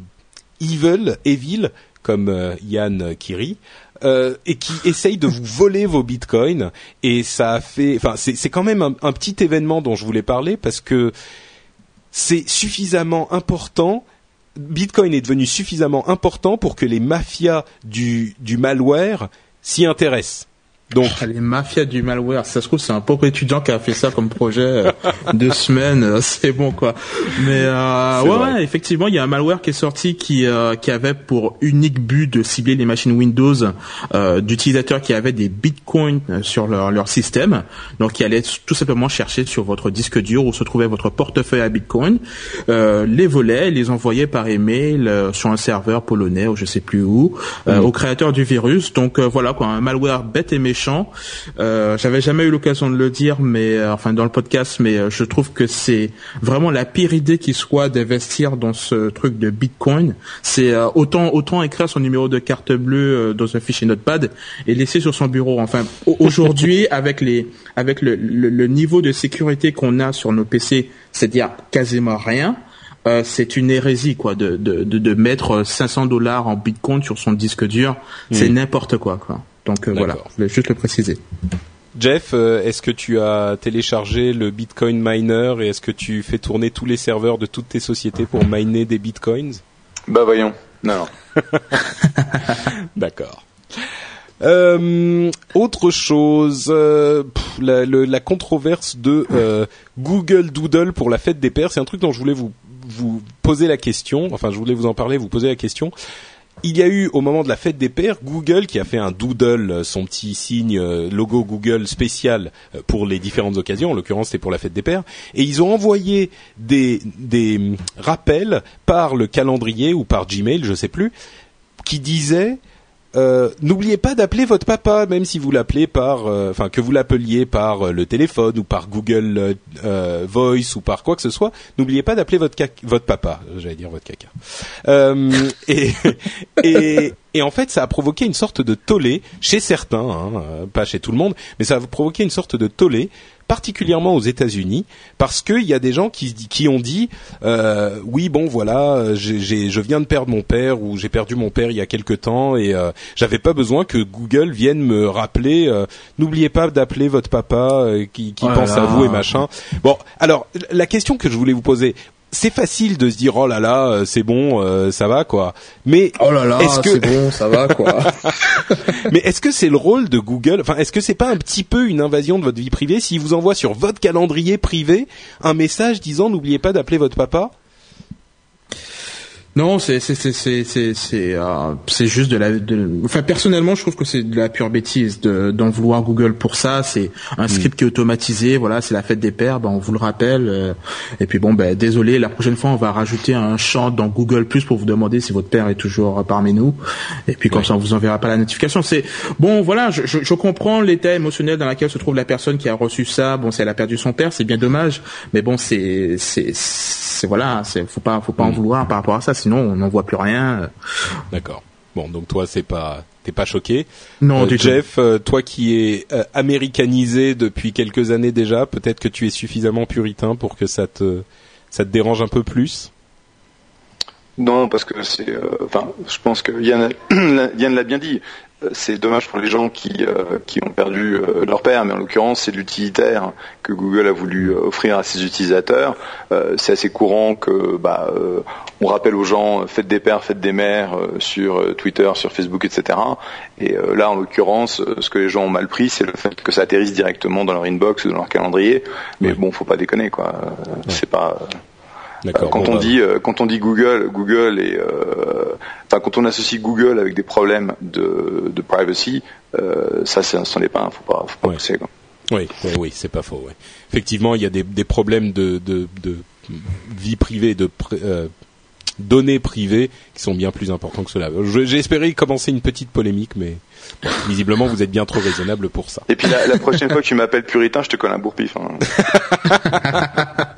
evil, evil, comme euh, Yann Kiri, euh, et qui essaye de vous voler vos bitcoins. Et ça a fait, enfin, c'est quand même un, petit événement dont je voulais parler parce que c'est suffisamment important. Bitcoin est devenu suffisamment important pour que les mafias du, du malware s'y intéressent. Donc ah, les mafias du malware, ça se trouve c'est un pauvre étudiant qui a fait ça comme projet euh, deux semaines, euh, c'est bon quoi. Mais euh, ouais, ouais, effectivement, il y a un malware qui est sorti qui euh, qui avait pour unique but de cibler les machines Windows d'utilisateurs qui avaient des bitcoins sur leur leur système, donc qui allait tout simplement chercher sur votre disque dur où se trouvait votre portefeuille à bitcoin, les volait, les envoyait par email sur un serveur polonais ou je sais plus où, mmh. au créateur du virus. Donc voilà quoi, un malware bête et méchant euh, J'avais jamais eu l'occasion de le dire, mais euh, enfin dans le podcast, mais euh, je trouve que c'est vraiment la pire idée qui soit d'investir dans ce truc de Bitcoin. C'est autant autant écrire son numéro de carte bleue dans un fichier Notepad et laisser sur son bureau. Enfin aujourd'hui avec les avec le, le, niveau de sécurité qu'on a sur nos PC, c'est-à-dire quasiment rien. c'est une hérésie quoi de, de, de, de mettre 500 dollars en bitcoin sur son disque dur, c'est n'importe quoi quoi. Donc euh, voilà, je voulais juste le préciser. Jeff, euh, est-ce que tu as téléchargé le Bitcoin Miner et est-ce que tu fais tourner tous les serveurs de toutes tes sociétés pour miner des bitcoins? Bah voyons, non. D'accord. Euh, autre chose, la, controverse de Google Doodle pour la fête des pères, c'est un truc dont je voulais vous vous poser la question. Enfin, je voulais vous en parler, vous poser la question il y a eu au moment de la fête des pères Google qui a fait un doodle, euh, son petit signe euh, logo Google spécial euh, pour les différentes occasions. En l'occurrence, c'était pour la fête des pères. Et ils ont envoyé des, des hum, rappels par le calendrier ou par Gmail, je sais plus, qui disaient euh, n'oubliez pas d'appeler votre papa, même si vous l'appelez par, euh, enfin que vous l'appeliez par euh, le téléphone ou par Google Voice ou par quoi que ce soit. N'oubliez pas d'appeler votre votre papa. J'allais dire votre caca. et, et et en fait, ça a provoqué une sorte de tollé chez certains, hein, pas chez tout le monde, mais ça a provoqué une sorte de tollé particulièrement aux États-Unis, parce qu'il y a des gens qui, qui ont dit euh, oui bon voilà, je viens de perdre mon père ou j'ai perdu mon père il y a quelque temps et euh, j'avais pas besoin que Google vienne me rappeler. Euh, n'oubliez pas d'appeler votre papa euh, qui, qui pense à vous et machin. Bon, alors la question que je voulais vous poser, c'est facile de se dire oh là là euh, c'est bon euh, ça va quoi. Mais oh là là est-ce que c'est bon ça va quoi. Mais est-ce que c'est le rôle de Google enfin est-ce que c'est pas un petit peu une invasion de votre vie privée s'il vous envoie sur votre calendrier privé un message disant n'oubliez pas d'appeler votre papa non, c'est c'est c'est c'est c'est c'est euh, c'est juste de la. De, enfin, personnellement, je trouve que c'est de la pure bêtise de d'en vouloir Google pour ça. C'est un mm. script qui est automatisé. Voilà, c'est la fête des pères. Ben, on vous le rappelle. Euh, et puis bon, ben désolé. La prochaine fois, on va rajouter un champ dans Google Plus pour vous demander si votre père est toujours parmi nous. Et puis comme ça, on vous enverra pas la notification. C'est bon, voilà. Je, je, je comprends l'état émotionnel dans lequel se trouve la personne qui a reçu ça. Bon, si elle a perdu son père, c'est bien dommage. Mais bon, c'est c'est c'est voilà. C'est faut pas faut pas en mm. vouloir par rapport à ça sinon on n'en voit plus rien. D'accord. Bon, donc toi, c'est pas, t'es pas choqué. Non, euh, du Jeff, euh, toi qui es euh, américanisé depuis quelques années déjà, peut-être que tu es suffisamment puritain pour que ça te, ça te dérange un peu plus? Non, parce que c'est, enfin, je pense que Yann, Yann l'a bien dit c'est dommage pour les gens qui, euh, qui ont perdu euh, leur père, mais en l'occurrence c'est l'utilitaire que Google a voulu euh, offrir à ses utilisateurs. c'est assez courant que bah, on rappelle aux gens faites des pères, faites des mères sur Twitter, sur Facebook, etc. Et là en l'occurrence, ce que les gens ont mal pris, c'est le fait que ça atterrisse directement dans leur inbox ou dans leur calendrier. Mais bon, faut pas déconner quoi. C'est pas. Quand bon, on bah, dit euh, quand on dit Google, Google et euh, enfin quand on associe Google avec des problèmes de, de privacy, euh, ça c'est c'en est pas, un, faut pas, faut pas Ouais. pousser. Quoi. Oui, oui, oui, c'est pas faux. Ouais. Effectivement, il y a des, des problèmes de, de, de vie privée, de euh, données privées qui sont bien plus importants que cela. J'ai espéré commencer une petite polémique, mais bon, visiblement vous êtes bien trop raisonnable pour ça. Et puis la, la prochaine fois que tu m'appelles puritain, je te colle un bourre-pif. hein.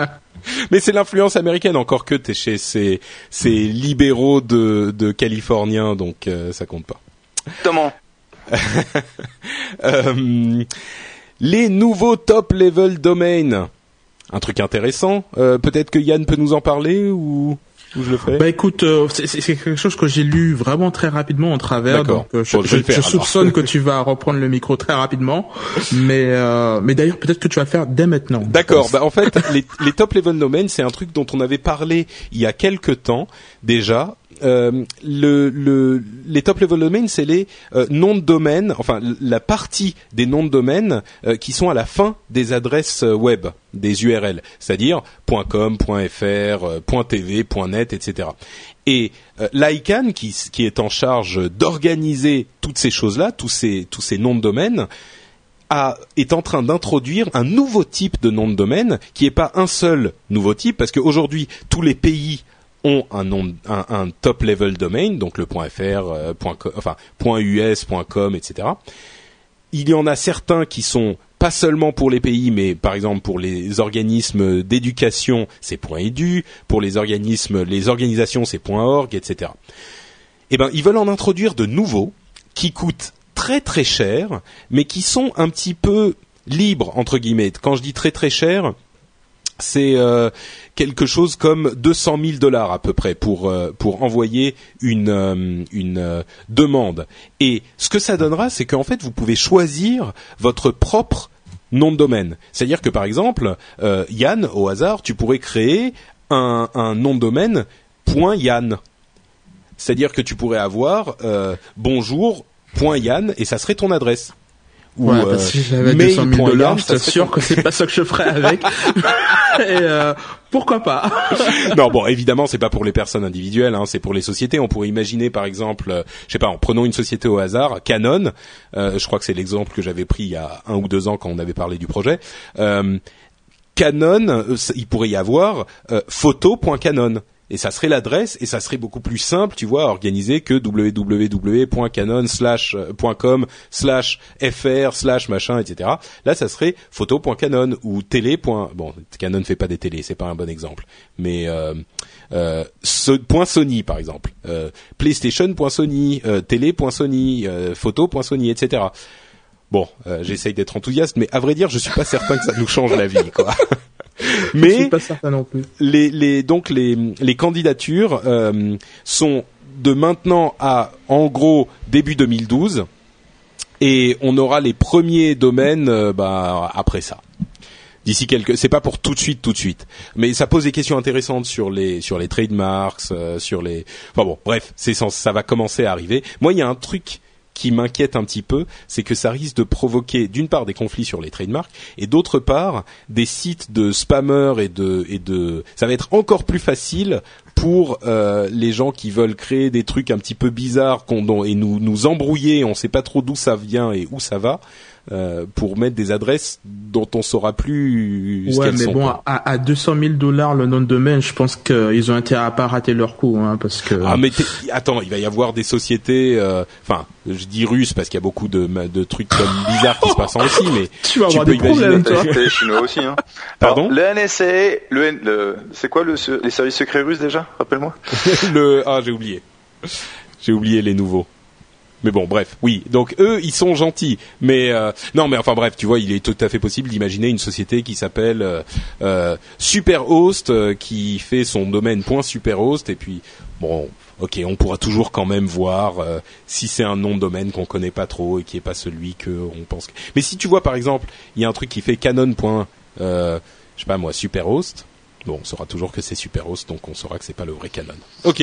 Mais c'est l'influence américaine, encore que t'es chez ces, ces libéraux de, de californiens, donc euh, ça compte pas. Comment? Euh, les nouveaux top level domains. Un truc intéressant. Euh, Peut-être que Yann peut nous en parler ou, ou je le fais. Bah écoute, euh, c'est c'est quelque chose que j'ai lu vraiment très rapidement en travers. D'accord. Donc euh, je, Bon, je faire, soupçonne que tu vas reprendre le micro très rapidement, mais euh, mais d'ailleurs peut-être que tu vas le faire dès maintenant. D'accord. Bah en fait, les, les top level domains, c'est un truc dont on avait parlé il y a quelques temps déjà. Euh, le, le, les top level domains, c'est les euh, noms de domaine, enfin la partie des noms de domaine euh, qui sont à la fin des adresses web, des URL, c'est-à-dire .com, .fr, .tv, .net, etc. Et l'ICANN, qui, qui est en charge d'organiser toutes ces choses-là, tous ces, noms de domaine, est en train d'introduire un nouveau type de nom de domaine qui n'est pas un seul nouveau type parce qu'aujourd'hui tous les pays ont un un, top level domain, donc le .fr, euh, .us, .com, etc. Il y en a certains qui sont pas seulement pour les pays, mais par exemple pour les organismes d'éducation, c'est .edu, pour les organismes, les organisations, c'est .org, etc. Eh ben, ils veulent en introduire de nouveaux qui coûtent très très cher, mais qui sont un petit peu libres entre guillemets. Quand je dis très très cher, c'est euh, quelque chose comme 200 000 dollars à peu près pour euh, pour envoyer une euh, une demande. Et ce que ça donnera, c'est qu'en fait vous pouvez choisir votre propre nom de domaine. C'est-à-dire que par exemple, Yann, au hasard, tu pourrais créer un, un nom de domaine point .yann. C'est-à-dire que tu pourrais avoir bonjour point .yann et ça serait ton adresse. Ou, Ouais, euh, si j'avais mail 200 000 point dollars, je t'assure que c'est pas ça que je ferais avec. Et euh, pourquoi pas? Non, bon, évidemment, c'est pas pour les personnes individuelles, hein, c'est pour les sociétés. On pourrait imaginer, par exemple, euh, je sais pas, en prenant une société au hasard, Canon. euh, je crois que c'est l'exemple que j'avais pris il y a un ou deux ans quand on avait parlé du projet. Euh, Canon, euh, il pourrait y avoir euh, photo.canon. Et ça serait l'adresse, et ça serait beaucoup plus simple, tu vois, à organiser que www.canon/com slash fr slash machin, etc. Là, ça serait photo.canon ou télé. Bon, Canon fait pas des télés, c'est pas un bon exemple, mais euh, euh, so- point Sony par exemple, euh, PlayStation.sony, euh, télé.sony, euh, photo.sony, etc. Bon, euh, j'essaye d'être enthousiaste, mais à vrai dire, je suis pas certain que ça nous change la vie, quoi. Je mais suis pas certain non plus. les, les donc les, les candidatures euh, sont de maintenant à en gros début 2012 et on aura les premiers domaines euh, bah, après ça. D'ici quelques, c'est pas pour tout de suite, tout de suite, mais ça pose des questions intéressantes sur les sur les trademarks, euh, sur les, enfin bon, bref, c'est ça va commencer à arriver. Moi, il y a un truc qui m'inquiète un petit peu, c'est que ça risque de provoquer d'une part des conflits sur les trademarks et d'autre part des sites de spammers et de et de ça va être encore plus facile pour euh, les gens qui veulent créer des trucs un petit peu bizarres et nous nous embrouiller, on sait pas trop d'où ça vient et où ça va. Euh, pour mettre des adresses dont on saura plus ce Ouais, qu'elles mais sont. bon, quoi. à, à 200 000 dollars le nom de domaine, je pense qu'ils ont intérêt à pas rater leur coup, hein, parce que. Ah mais attends, il va y avoir des sociétés, euh, enfin, je dis russes parce qu'il y a beaucoup de, de trucs comme bizarres qui se passent en Russie, mais tu vas avoir peux des problèmes, imaginer- toi. Les Chinois aussi. Hein. Pardon Alors, Le NSA, le, N- le c'est quoi le, les services secrets russes déjà? Rappelle-moi. le ah j'ai oublié, j'ai oublié les nouveaux. Mais bon, bref, oui. Donc eux, ils sont gentils, mais euh, non, mais enfin bref, tu vois, il est tout à fait possible d'imaginer une société qui s'appelle euh, euh, Superhost, euh, qui fait son domaine .superhost, et puis bon, ok, on pourra toujours quand même voir euh, si c'est un nom de domaine qu'on connaît pas trop et qui est pas celui que on pense. que- Mais si tu vois par exemple, il y a un truc qui fait Canon. Euh, je sais pas moi, Superhost. Bon, on saura toujours que c'est Superos, donc on saura que c'est pas le vrai Canon. Ok,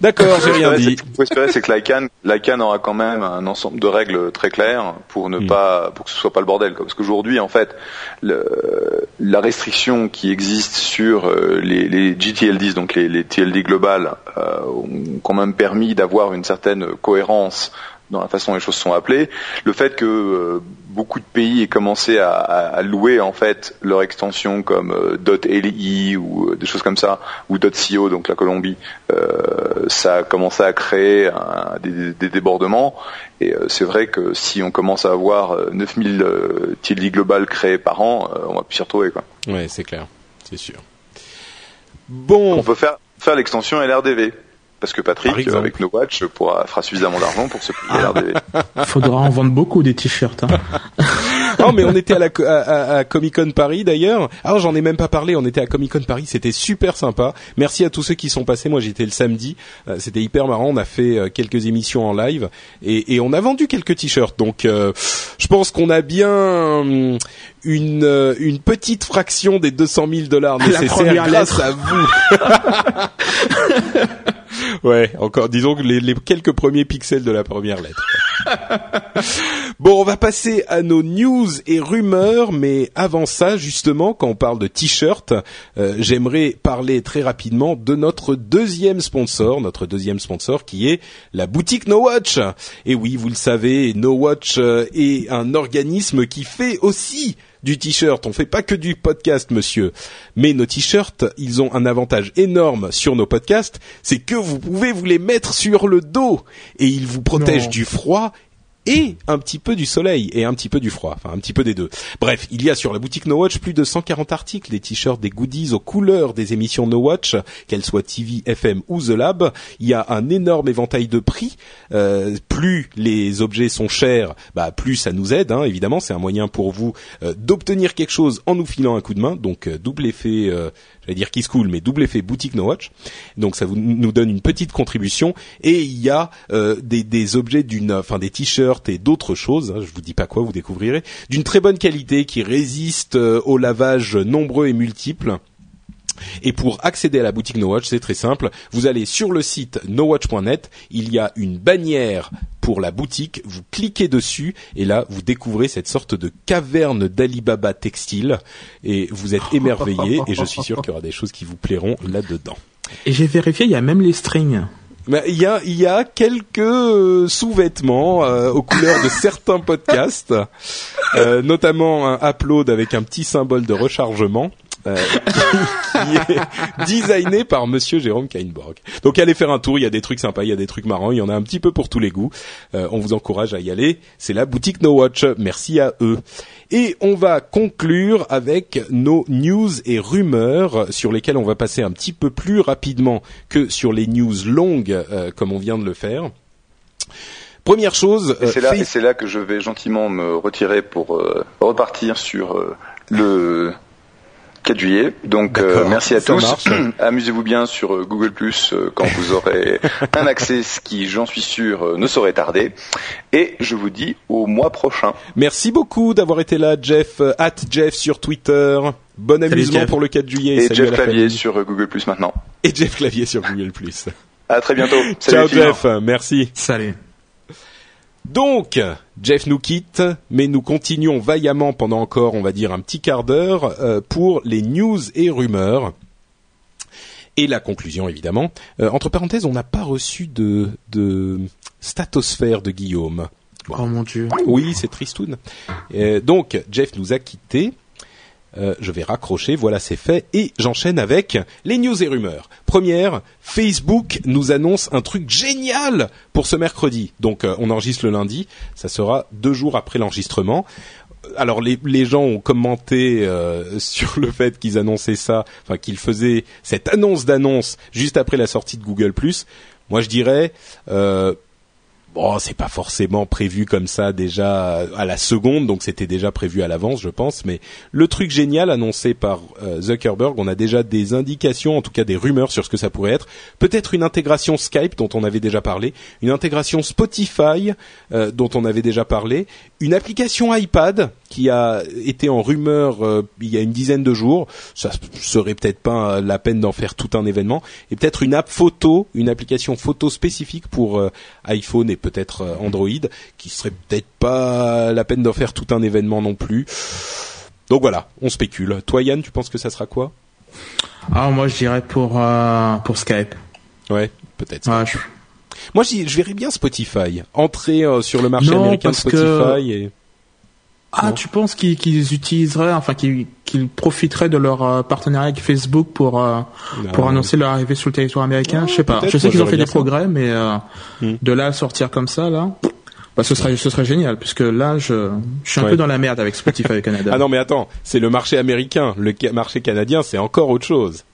d'accord, j'ai rien dit. Ce qu'il faut espérer, c'est que l'ICANN, l'ICANN aura quand même un ensemble de règles très claires pour ne Mm. pas, pour que ce soit pas le bordel. quoi. Parce qu'aujourd'hui, en fait, le, la restriction qui existe sur euh, les, les GTLDs, donc les, les TLD globales, euh, ont quand même permis d'avoir une certaine cohérence dans la façon dont les choses sont appelées. Le fait que euh, beaucoup de pays aient commencé à, à- à louer en fait leur extension comme euh, .li ou euh, des choses comme ça, ou .co, donc la Colombie, euh, ça a commencé à créer un- des, des débordements. Et euh, c'est vrai que si on commence à avoir euh, 9000 euh, TLD globales créées par an, euh, on va plus s'y retrouver. Quoi. Ouais, c'est clair, c'est sûr. Bon, On peut faire, faire l'extension LRDV. Parce que Par Patrick, euh, avec No Watch, pourra, fera suffisamment d'argent pour se payer LRDV. Faudra en vendre beaucoup des t-shirts. Hein. non, mais on était à la à, à- Comic Con Paris d'ailleurs. Alors j'en ai même pas parlé. On était à Comic Con Paris, c'était super sympa. Merci à tous ceux qui sont passés. Moi j'étais le samedi. Euh, c'était hyper marrant. On a fait euh, quelques émissions en live et, et on a vendu quelques t-shirts. Donc euh, je pense qu'on a bien hum, une une petite fraction des 200 000 dollars La nécessaires première grâce lettre. à vous. ouais, encore disons que les, les quelques premiers pixels de la première lettre. Bon, on va passer à nos news et rumeurs, mais avant ça, justement, quand on parle de t-shirt, euh, j'aimerais parler très rapidement de notre deuxième sponsor, notre deuxième sponsor qui est la boutique No Watch. Et oui, vous le savez, No Watch euh, est un organisme qui fait aussi du t-shirt. On fait pas que du podcast, monsieur. Mais nos t-shirts, ils ont un avantage énorme sur nos podcasts, c'est que vous pouvez vous les mettre sur le dos et ils vous protègent Non. du froid et un petit peu du soleil et un petit peu du froid, enfin un petit peu des deux. Bref, il y a sur la boutique No Watch plus de 140 articles, des t-shirts, des goodies aux couleurs des émissions No Watch, qu'elles soient TV, FM ou The Lab. Il y a un énorme éventail de prix. Euh, plus les objets sont chers, bah plus ça nous aide. Hein, évidemment, c'est un moyen pour vous euh, d'obtenir quelque chose en nous filant un coup de main. Donc euh, double effet, euh, j'allais dire Kiss Cool, mais double effet boutique No Watch. Donc ça vous, nous donne une petite contribution. Et il y a euh, des, des objets d'une, enfin des t-shirts et d'autres choses. hein, je vous dis pas quoi, vous découvrirez d'une très bonne qualité qui résistent euh, au lavage nombreux et multiples. Et pour accéder à la boutique No Watch, c'est très simple. Vous allez sur le site nowatch.net, il y a une bannière pour la boutique, vous cliquez dessus et là vous découvrez cette sorte de caverne d'Alibaba textile et vous êtes émerveillé et je suis sûr qu'il y aura des choses qui vous plairont là-dedans. Et j'ai vérifié, il y a même les strings. Mais il y a, il y a quelques euh, sous-vêtements euh, aux couleurs de certains podcasts, euh, notamment un upload avec un petit symbole de rechargement. Euh, qui est designé par Monsieur Jérôme Kainborg. Donc allez faire un tour, il y a des trucs sympas, il y a des trucs marrants, il y en a un petit peu pour tous les goûts. Euh, on vous encourage à y aller. C'est la boutique No Watch. Merci à eux. Et on va conclure avec nos news et rumeurs sur lesquelles on va passer un petit peu plus rapidement que sur les news longues euh, comme on vient de le faire. Première chose, Et euh, c'est là, c'est là que je vais gentiment me retirer pour euh, repartir sur euh, le 4 juillet. Donc euh, merci à tous. Amusez-vous bien sur euh, Google Plus euh, quand vous aurez un accès, ce qui, j'en suis sûr, ne saurait tarder. Et je vous dis au mois prochain. merci beaucoup d'avoir été là, Jeff. At Jeff sur Twitter. Bon amusement Jeff. pour le 4 juillet. Et Salut Jeff à la Clavier famille. sur Google Plus maintenant. Et Jeff Clavier sur Google+. À très bientôt. Salut Ciao. Jeff, merci. Salut. Donc, Jeff nous quitte, mais nous continuons vaillamment pendant encore, on va dire, un petit quart d'heure euh, pour les news et rumeurs. Et la conclusion, évidemment. Euh, entre parenthèses, on n'a pas reçu de, de statosphère de Guillaume. Oh mon dieu. Oui, c'est tristoun. Euh, donc, Jeff nous a quittés. Euh, je vais raccrocher, voilà c'est fait, et j'enchaîne avec les news et rumeurs. Première, Facebook nous annonce un truc génial pour ce mercredi. Donc euh, on enregistre le lundi, ça sera deux jours après l'enregistrement. Alors les, gens ont commenté euh, sur le fait qu'ils annonçaient ça, enfin qu'ils faisaient cette annonce d'annonce juste après la sortie de Google+. Moi je dirais, euh, Bon, c'est pas forcément prévu comme ça déjà à la seconde, donc c'était déjà prévu à l'avance, je pense. Mais le truc génial annoncé par euh, Zuckerberg, on a déjà des indications, en tout cas des rumeurs sur ce que ça pourrait être. Peut-être une intégration Skype dont on avait déjà parlé, une intégration Spotify euh, dont on avait déjà parlé, une application iPad qui a été en rumeur euh, il y a une dizaine de jours. Ça serait peut-être pas la peine d'en faire tout un événement. Et peut-être une app photo, une application photo spécifique pour euh, iPhone et peut-être euh, Android, qui serait peut-être pas la peine d'en faire tout un événement non plus. Donc voilà, on spécule. Toi Yann, tu penses que ça sera quoi? Ah moi je dirais pour pour Skype. Ouais, peut-être. Moi je verrais bien Spotify entrer sur le marché américain de Spotify et ah, tu penses qu'ils utiliseraient, enfin qu'ils profiteraient de leur euh, partenariat avec Facebook pour euh, pour annoncer leur arrivée sur le territoire américain? Je sais pas. Je sais qu'ils ont fait des progrès, mais euh, hmm. de là à sortir comme ça, là, bah, ce serait ce serait génial, puisque là, je, je suis un peu dans la merde avec Spotify Canada. ah non, mais attends, c'est le marché américain. Le marché canadien, c'est encore autre chose.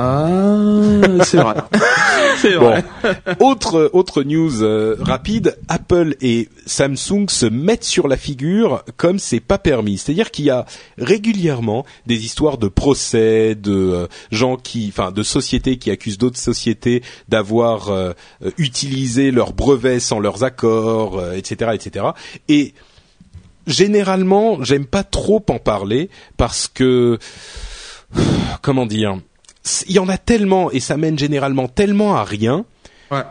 Ah, c'est vrai. c'est vrai. autre autre news euh, rapide, Apple et Samsung se mettent sur la figure comme c'est pas permis. C'est-à-dire qu'il y a régulièrement des histoires de procès, de euh, gens qui, enfin, de sociétés qui accusent d'autres sociétés d'avoir euh, utilisé leurs brevets sans leurs accords, etc., etc. Et généralement, j'aime pas trop en parler parce que comment dire il y en a tellement et ça mène généralement tellement à rien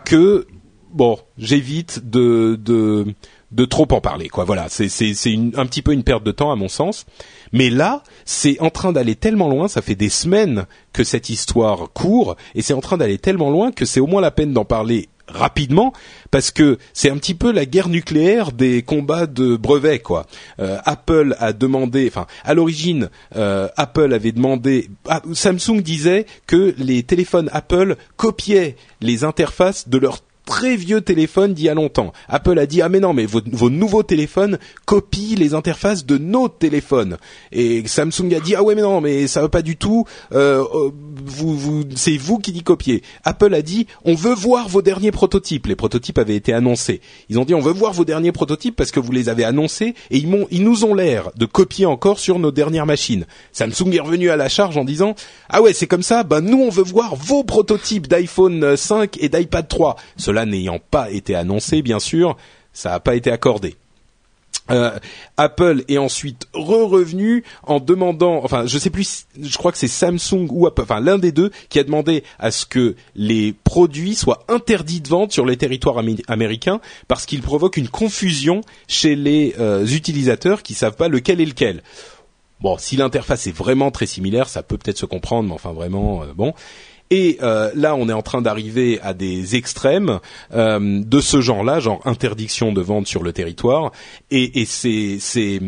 que bon, j'évite de, de de trop en parler quoi. Voilà, c'est c'est c'est un petit peu une perte de temps à mon sens. Mais là, c'est en train d'aller tellement loin, ça fait des semaines que cette histoire court et c'est en train d'aller tellement loin que c'est au moins la peine d'en parler rapidement parce que c'est un petit peu la guerre nucléaire des combats de brevets quoi. Euh, Apple a demandé, enfin à l'origine, euh, Apple avait demandé, ah, Samsung disait que les téléphones Apple copiaient les interfaces de leurs très vieux téléphone d'il y a longtemps. Apple a dit ah mais non mais vos, vos, nouveaux téléphones copient les interfaces de nos téléphones. Et Samsung a dit ah ouais mais non mais ça va pas du tout. Euh, euh vous, vous c'est vous qui dit copier. Apple a dit on veut voir vos derniers prototypes. Les prototypes avaient été annoncés. Ils ont dit on veut voir vos derniers prototypes parce que vous les avez annoncés et ils, ils nous ont l'air de copier encore sur nos dernières machines. Samsung est revenu à la charge en disant ah ouais c'est comme ça. Ben nous on veut voir vos prototypes d'iPhone 5 et d'iPad 3 n'ayant pas été annoncé, bien sûr, ça n'a pas été accordé. Euh, Apple est ensuite re-revenu en demandant, enfin je sais plus, je crois que c'est Samsung ou Apple, enfin l'un des deux qui a demandé à ce que les produits soient interdits de vente sur les territoires américains parce qu'ils provoquent une confusion chez les euh, utilisateurs qui savent pas lequel est lequel. Bon, si l'interface est vraiment très similaire, ça peut peut-être se comprendre, mais enfin vraiment, euh, bon. Et euh, là, on est en train d'arriver à des extrêmes euh, de ce genre-là, genre interdiction de vente sur le territoire. Et, c'est,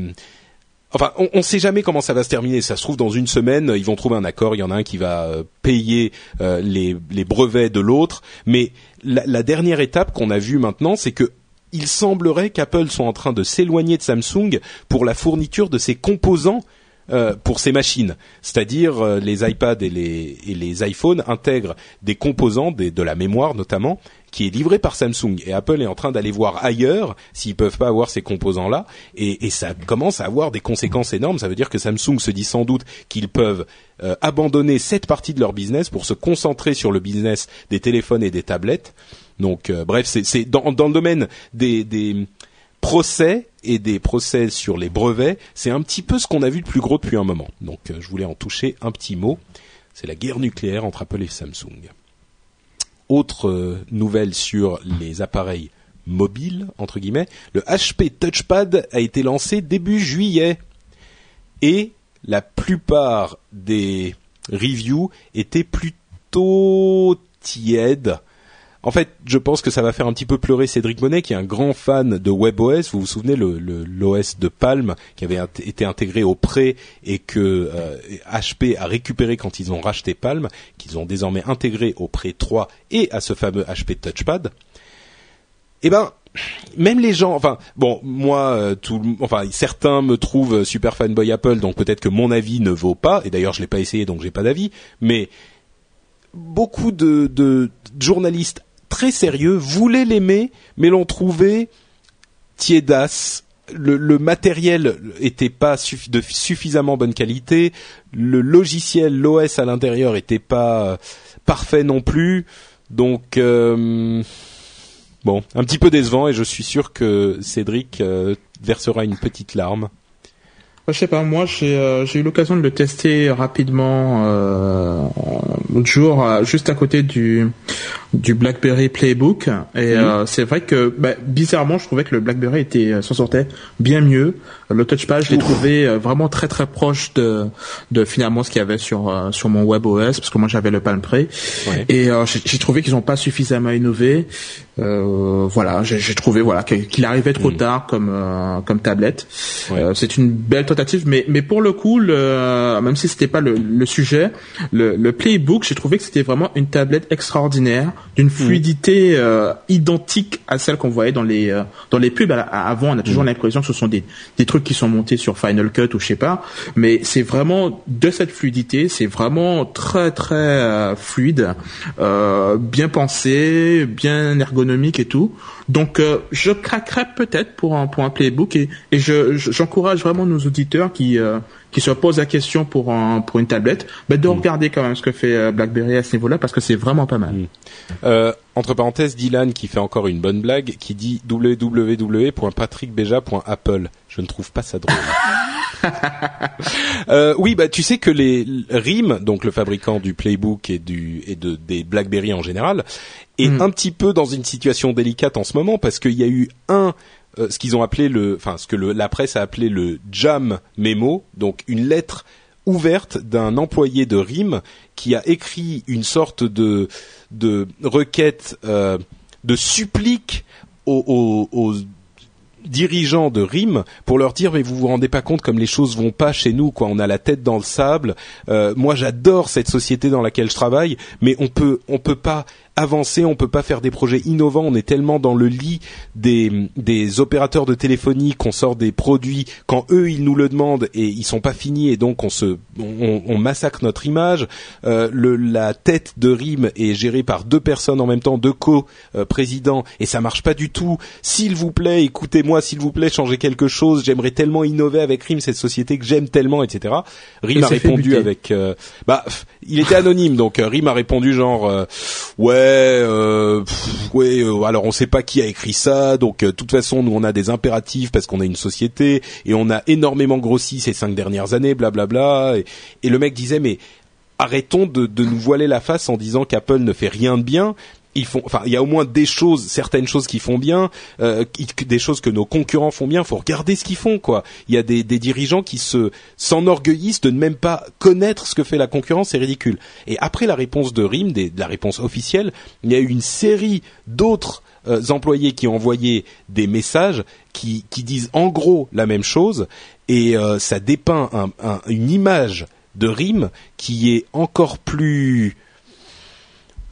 Enfin, on ne sait jamais comment ça va se terminer. Ça se trouve dans une semaine, ils vont trouver un accord. Il y en a un qui va euh, payer les, les, brevets de l'autre. Mais la, la, dernière étape qu'on a vue maintenant, c'est que il semblerait qu'Apple soit en train de s'éloigner de Samsung pour la fourniture de ses composants euh, pour ces machines. C'est-à-dire euh, les iPads et les, et les iPhones intègrent des composants, de la mémoire notamment, qui est livrée par Samsung. Et Apple est en train d'aller voir ailleurs s'ils peuvent pas avoir ces composants-là. Et, et, ça commence à avoir des conséquences énormes. Ça veut dire que Samsung se dit sans doute qu'ils peuvent euh, abandonner cette partie de leur business pour se concentrer sur le business des téléphones et des tablettes. Donc, bref, c'est dans, dans le domaine des, des procès et des procès sur les brevets, c'est un petit peu ce qu'on a vu de plus gros depuis un moment. Donc euh, je voulais en toucher un petit mot. C'est la guerre nucléaire entre Apple et Samsung. Autre euh, nouvelle sur les appareils mobiles, entre guillemets, le HP Touchpad a été lancé début juillet. Et la plupart des reviews étaient plutôt tièdes en fait, je pense que ça va faire un petit peu pleurer Cédric Monet, qui est un grand fan de WebOS. Vous vous souvenez le l'OS de Palm qui avait été intégré au pré et que HP euh, a récupéré quand ils ont racheté Palm, qu'ils ont désormais intégré au pré 3 et à ce fameux HP Touchpad. Eh ben, même les gens, enfin bon, moi, euh, tout, enfin certains me trouvent super fanboy Apple, donc peut-être que mon avis ne vaut pas. Et d'ailleurs, je l'ai pas essayé, donc j'ai pas d'avis. Mais beaucoup de, de journalistes très sérieux, voulaient l'aimer, mais l'ont trouvé tiédasse. Le, matériel était pas de suffisamment bonne qualité, le logiciel, l'OS à l'intérieur était pas euh, parfait non plus, donc euh, bon, un petit peu décevant et je suis sûr que Cédric euh, versera une petite larme. Je sais pas, moi j'ai euh, eu l'occasion de le tester rapidement euh, l'autre jour, euh, juste à côté du du BlackBerry Playbook, et Mhm. euh, c'est vrai que bah, bizarrement, je trouvais que le BlackBerry était euh, s'en sortait bien mieux. Le touchpad, je l'ai trouvé vraiment très très proche de de finalement ce qu'il y avait sur euh, sur mon WebOS, parce que moi j'avais le Palm Pre, Ouais. et euh, j'ai trouvé qu'ils n'ont pas suffisamment innové. Euh, voilà, j'ai trouvé voilà qu'il arrivait trop tard comme euh, comme tablette. Ouais. Euh, c'est une belle tentative, mais mais pour le coup, le, même si c'était pas le, le sujet, le, le Playbook, j'ai trouvé que c'était vraiment une tablette extraordinaire, d'une fluidité euh, identique à celle qu'on voyait dans les euh, dans les pubs. Avant, on a toujours l'impression que ce sont des des trucs qui sont montés sur Final Cut ou je sais pas, mais c'est vraiment de cette fluidité, c'est vraiment très très euh, fluide, euh, bien pensé, bien ergonomique et tout. Donc euh, je craquerais peut-être pour un pour un playbook et, et je- j'encourage vraiment nos auditeurs qui euh, qui se posent la question pour un pour une tablette, bah, de regarder quand même ce que fait euh, BlackBerry à ce niveau-là parce que c'est vraiment pas mal. Euh, entre parenthèses, Dylan qui fait encore une bonne blague, qui dit www.patrickbeja.apple. Je ne trouve pas ça drôle. Euh, oui, bah tu sais que les RIM, donc le fabricant du Playbook et du et de des BlackBerry en général, est Mm. un petit peu dans une situation délicate en ce moment parce qu'il y a eu un euh, ce qu'ils ont appelé le, que la presse a appelé le jam memo, donc une lettre ouverte d'un employé de RIM qui a écrit une sorte de de requête euh, de supplique aux dirigeants de RIM pour leur dire mais vous vous rendez pas compte comme les choses vont pas chez nous quoi. On a la tête dans le sable. Euh, moi j'adore cette société dans laquelle je travaille mais on peut on peut pas avancer on peut pas faire des projets innovants on est tellement dans le lit des des opérateurs de téléphonie qu'on sort des produits quand eux ils nous le demandent et ils sont pas finis et donc on se on, on massacre notre image. Euh, le la tête de RIM est gérée par deux personnes en même temps deux co-présidents et ça marche pas du tout. S'il vous plaît écoutez-moi s'il vous plaît changez quelque chose. J'aimerais tellement innover avec RIM cette société que j'aime tellement etc RIM Et a répondu avec euh, bah il était anonyme donc euh, RIM a répondu genre euh, ouais euh, ouais euh, alors on sait pas qui a écrit ça donc euh, de toute façon nous on a des impératifs parce qu'on est une société et on a énormément grossi ces cinq dernières années blablabla et, et le mec disait mais arrêtons de nous voiler la face en disant qu'Apple ne fait rien de bien. Il y a au moins des choses, certaines choses qui font bien, euh, des choses que nos concurrents font bien. Faut regarder ce qu'ils font, quoi. Il y a des, dirigeants qui se s'enorgueillissent de ne même pas connaître ce que fait la concurrence, c'est ridicule. Et après la réponse de RIM, la réponse officielle, il y a eu une série d'autres euh, employés qui ont envoyé des messages qui, disent en gros la même chose, et euh, ça dépeint un- un- une image de RIM qui est encore plus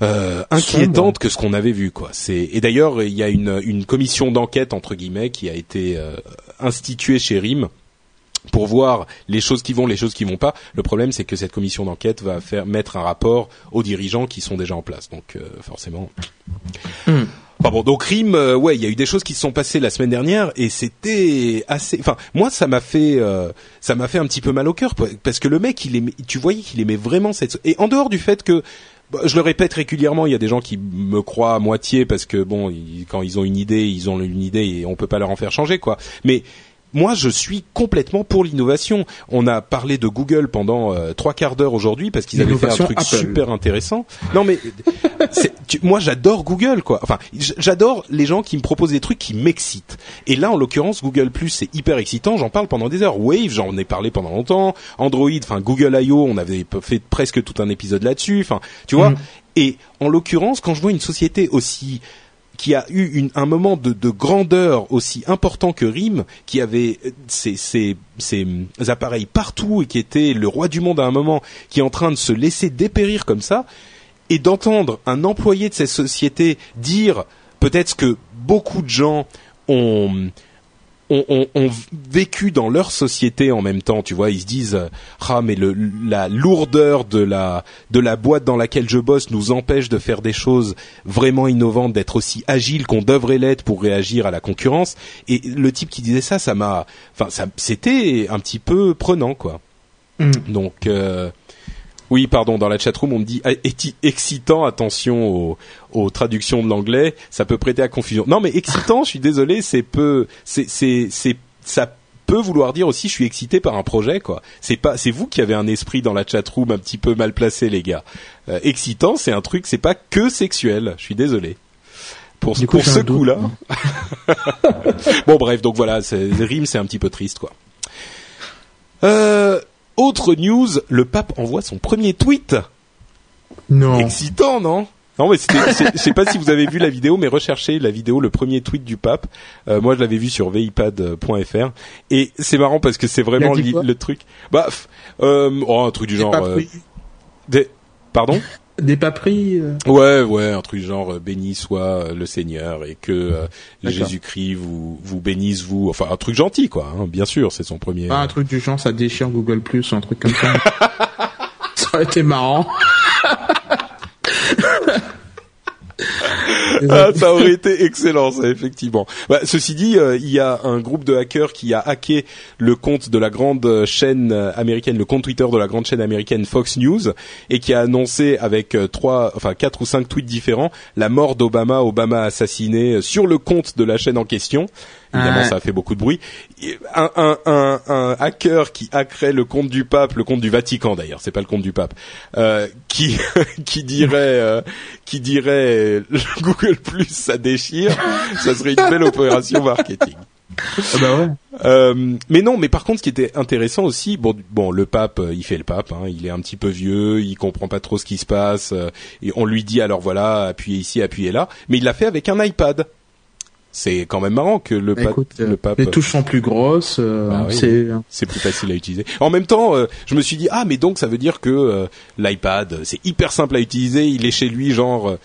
euh, inquiétante que ce qu'on avait vu quoi. C'est et d'ailleurs il y a une, une commission d'enquête entre guillemets qui a été euh, instituée chez RIM pour voir les choses qui vont, les choses qui vont pas. Le problème, c'est que cette commission d'enquête va faire mettre un rapport aux dirigeants qui sont déjà en place. Donc, euh, forcément. Enfin bon, donc Rim, euh, ouais, il y a eu des choses qui se sont passées la semaine dernière et c'était assez. Enfin, moi, ça m'a fait, euh, ça m'a fait un petit peu mal au cœur parce que le mec, il aimait, tu voyais qu'il aimait vraiment cette. Et en dehors du fait que je le répète régulièrement, il y a des gens qui me croient à moitié parce que bon, quand ils ont une idée, ils ont une idée et on peut pas leur en faire changer quoi. Mais moi, je suis complètement pour l'innovation. On a parlé de Google pendant euh, trois quarts d'heure aujourd'hui parce qu'ils avaient fait un truc Apple. super intéressant. Non, mais tu- moi, j'adore Google, quoi. Enfin, j'adore les gens qui me proposent des trucs qui m'excitent. Et là, en l'occurrence, Google Plus, c'est hyper excitant. J'en parle pendant des heures. Wave, j'en ai parlé pendant longtemps. Android, enfin Google I.O., on avait fait presque tout un épisode là-dessus. Enfin, tu vois? Et en l'occurrence, quand je vois une société aussi qui a eu une- un moment de, de grandeur aussi important que RIM, qui avait euh, ses, ses- ses, hum, appareils partout et qui était le roi du monde à un moment, qui est en train de se laisser dépérir comme ça, et d'entendre un employé de cette société dire peut-être que beaucoup de gens ont, ont, ont- ont vécu dans leur société en même temps, tu vois, ils se disent ah mais le, la lourdeur de la de la boîte dans laquelle je bosse nous empêche de faire des choses vraiment innovantes, d'être aussi agile qu'on devrait l'être pour réagir à la concurrence. Et le type qui disait ça, ça m'a, enfin ça, c'était un petit peu prenant quoi. Mm. Donc euh, oui, pardon, dans la chatroom, on me dit ah, excitant, attention aux, aux traductions de l'anglais, ça peut prêter à confusion. Non, mais excitant, je suis désolé, c'est peu, c'est, c'est, c'est, ça peut vouloir dire aussi je suis excité par un projet quoi. C'est pas c'est vous qui avez un esprit dans la chatroom un petit peu mal placé les gars. Euh, excitant, c'est un truc, c'est pas que sexuel. Je suis désolé. Pour, pour ce coup-là. bon bref, donc voilà, rime c'est un petit peu triste quoi. Euh, autre news, le pape envoie son premier tweet. Non. Excitant, non? Non, mais je sais pas si vous avez vu la vidéo, mais recherchez la vidéo, le premier tweet du pape. Euh, moi, je l'avais vu sur vipad.fr et c'est marrant parce que c'est vraiment le truc. Bah, euh, oh, un truc du genre. Euh, des... Pardon? Des paperies euh. Ouais, ouais, un truc genre euh, béni soit le Seigneur et que Jésus-Christ vous vous bénisse vous, enfin un truc gentil quoi. Hein, bien sûr, c'est son premier. Un truc du genre ça déchire Google Plus, un truc comme ça. ça aurait été marrant. ah, ça aurait été excellent, ça effectivement. Bah, ceci dit, euh, il y a un groupe de hackers qui a hacké le compte de la grande chaîne américaine, le compte Twitter de la grande chaîne américaine Fox News, et qui a annoncé avec euh, trois, enfin quatre ou cinq tweets différents la mort d'Obama, Obama assassiné euh, sur le compte de la chaîne en question. Évidemment, ça a fait beaucoup de bruit. Un, un, un, un, hacker qui hackerait le compte du pape, le compte du Vatican d'ailleurs, c'est pas le compte du pape, euh, qui qui dirait euh, qui dirait Google Plus ça déchire, ça serait une belle opération marketing. Ah bah ouais. Euh, mais non, mais par contre, ce qui était intéressant aussi, bon, bon, le pape, il fait le pape, hein, il est un petit peu vieux, il comprend pas trop ce qui se passe, euh, et on lui dit alors voilà, appuyez ici, appuyez là, mais il l'a fait avec un iPad c'est quand même marrant que le, pape, le euh, pape les touches sont plus grosses euh, bah c'est c'est plus facile à utiliser. En même temps euh, je me suis dit ah mais donc ça veut dire que l'iPad c'est hyper simple à utiliser. Il est chez lui genre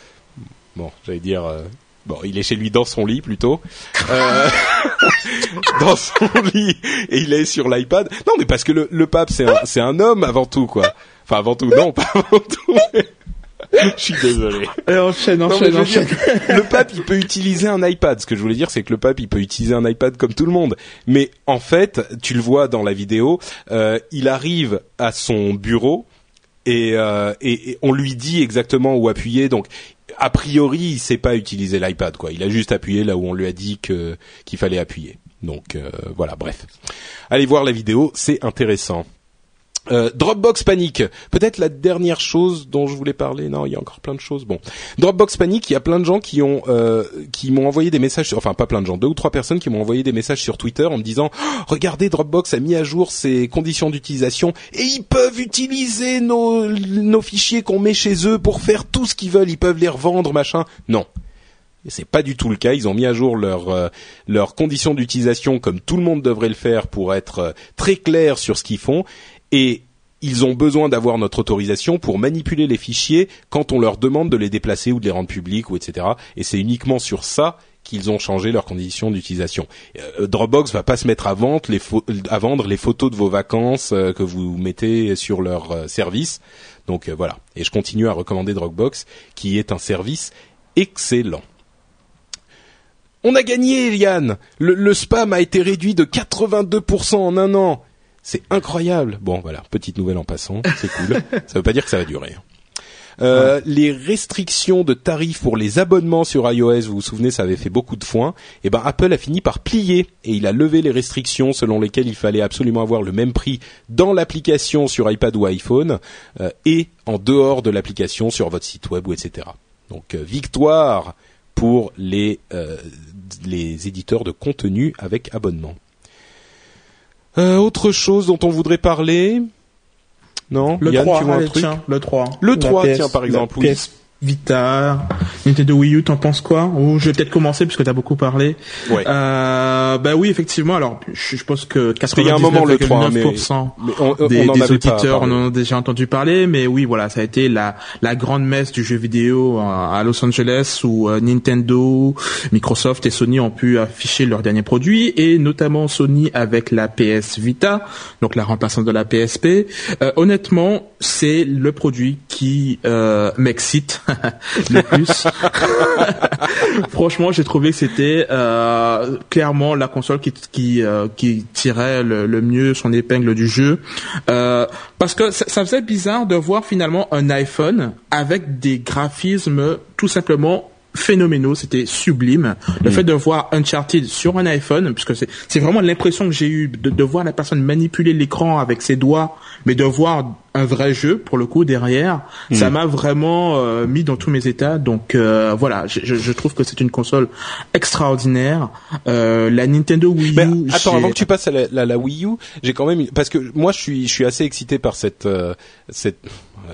bon j'allais dire bon il est chez lui dans son lit plutôt. Dans son lit et il est sur l'iPad. Non mais parce que le, le pape c'est un c'est un homme avant tout quoi. Enfin avant tout non pas avant tout je suis désolé. Allez, enchaîne, enchaîne, enchaîne. le pape, il peut utiliser un iPad. Ce que je voulais dire, c'est que le pape, il peut utiliser un iPad comme tout le monde. Mais en fait, tu le vois dans la vidéo, euh, il arrive à son bureau et, euh, et, et, on lui dit exactement où appuyer. Donc, a priori, il sait pas utiliser l'iPad, quoi. Il a juste appuyé là où on lui a dit que qu'il fallait appuyer. Donc euh, voilà, bref. Allez voir la vidéo, c'est intéressant. Euh, Dropbox Panic, peut-être la dernière chose dont je voulais parler. Non, il y a encore plein de choses. Bon, Dropbox Panic, il y a plein de gens qui ont euh, qui m'ont envoyé des messages, enfin pas plein de gens, deux ou trois personnes qui m'ont envoyé des messages sur Twitter en me disant oh, regardez Dropbox a mis à jour ses conditions d'utilisation et ils peuvent utiliser nos nos fichiers qu'on met chez eux pour faire tout ce qu'ils veulent. Ils peuvent les revendre, machin. Non. C'est pas du tout le cas. Ils ont mis à jour leurs euh, leurs conditions d'utilisation comme tout le monde devrait le faire pour être très clair sur ce qu'ils font et ils ont besoin d'avoir notre autorisation pour manipuler les fichiers quand on leur demande de les déplacer ou de les rendre publics ou etc. Et c'est uniquement sur ça qu'ils ont changé leurs conditions d'utilisation. Euh, Dropbox va pas se mettre à vendre les, photos de vos vacances euh, que vous mettez sur leur euh, service. Donc voilà. Et je continue à recommander Dropbox, qui est un service excellent. On a gagné, Yann. Le, le spam a été réduit de 82% en un an. C'est incroyable. Bon, voilà, petite nouvelle en passant, c'est cool. Ça veut pas dire que ça va durer. Euh, Les restrictions de tarifs pour les abonnements sur iOS, vous vous souvenez, ça avait fait beaucoup de foin. Et eh ben Apple a fini par plier et il a levé les restrictions selon lesquelles il fallait absolument avoir le même prix dans l'application sur iPad ou iPhone euh, et en dehors de l'application sur votre site web ou etc. Donc euh, victoire pour les euh, les éditeurs de contenu avec abonnement. Euh, autre chose dont on voudrait parler? Non? Le 3, tu vois un truc? le 3. Le 3, tiens, par exemple, oui. Vita, Nintendo Wii U, t'en penses quoi? Ou je vais peut-être commencer puisque t'as beaucoup parlé. Ouais. Euh, bah oui, effectivement. Alors, je, pense que 99,9% des, des auditeurs en ont déjà entendu parler, mais oui, voilà, ça a été la la grande messe du jeu vidéo à Los Angeles où euh, Nintendo, Microsoft et Sony ont pu afficher leurs derniers produits et notamment Sony avec la PS Vita, donc la remplaçante de la PSP. Euh, honnêtement, c'est le produit qui euh, m'excite Franchement, j'ai trouvé que c'était euh, clairement la console qui euh, tirait le, mieux son épingle du jeu. Euh, parce que ça, faisait bizarre de voir finalement un iPhone avec des graphismes tout simplement phénoménaux, c'était sublime. Le Mm. fait de voir Uncharted sur un iPhone, puisque c'est c'est vraiment l'impression que j'ai eu de, de voir la personne manipuler l'écran avec ses doigts, mais de voir un vrai jeu pour le coup derrière, Mm. ça m'a vraiment euh, mis dans tous mes états. Donc euh, voilà, je, je- trouve que c'est une console extraordinaire. Euh, la Nintendo Wii U. attends, j'ai- avant que tu passes à la, la, la Wii U, j'ai quand même une- parce que moi je suis je suis assez excité par cette euh, cette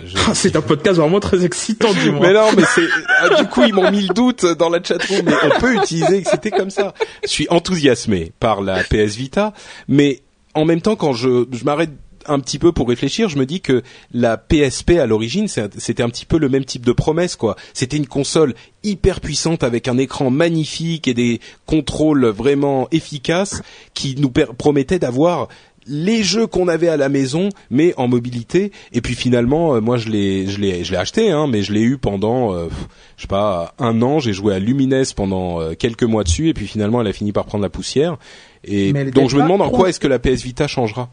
je- c'est un podcast vraiment très excitant du moins. Mais non, mais c'est ah, du coup ils m'ont mis le doute dans la chatroom. Mais on peut utiliser excité comme ça. Je suis enthousiasmé par la PS Vita, mais en même temps quand je je m'arrête un petit peu pour réfléchir, je me dis que la PSP à l'origine, c'était un petit peu le même type de promesse, quoi. C'était une console hyper puissante avec un écran magnifique et des contrôles vraiment efficaces qui nous promettaient d'avoir les jeux qu'on avait à la maison, mais en mobilité. Et puis finalement, euh, moi je l'ai, je l'ai, je l'ai acheté, hein, mais je l'ai eu pendant, euh, je sais pas, un an. J'ai joué à Lumines pendant euh, quelques mois dessus, et puis finalement, elle a fini par prendre la poussière. Et donc je me demande en quoi est-ce que la PS Vita changera?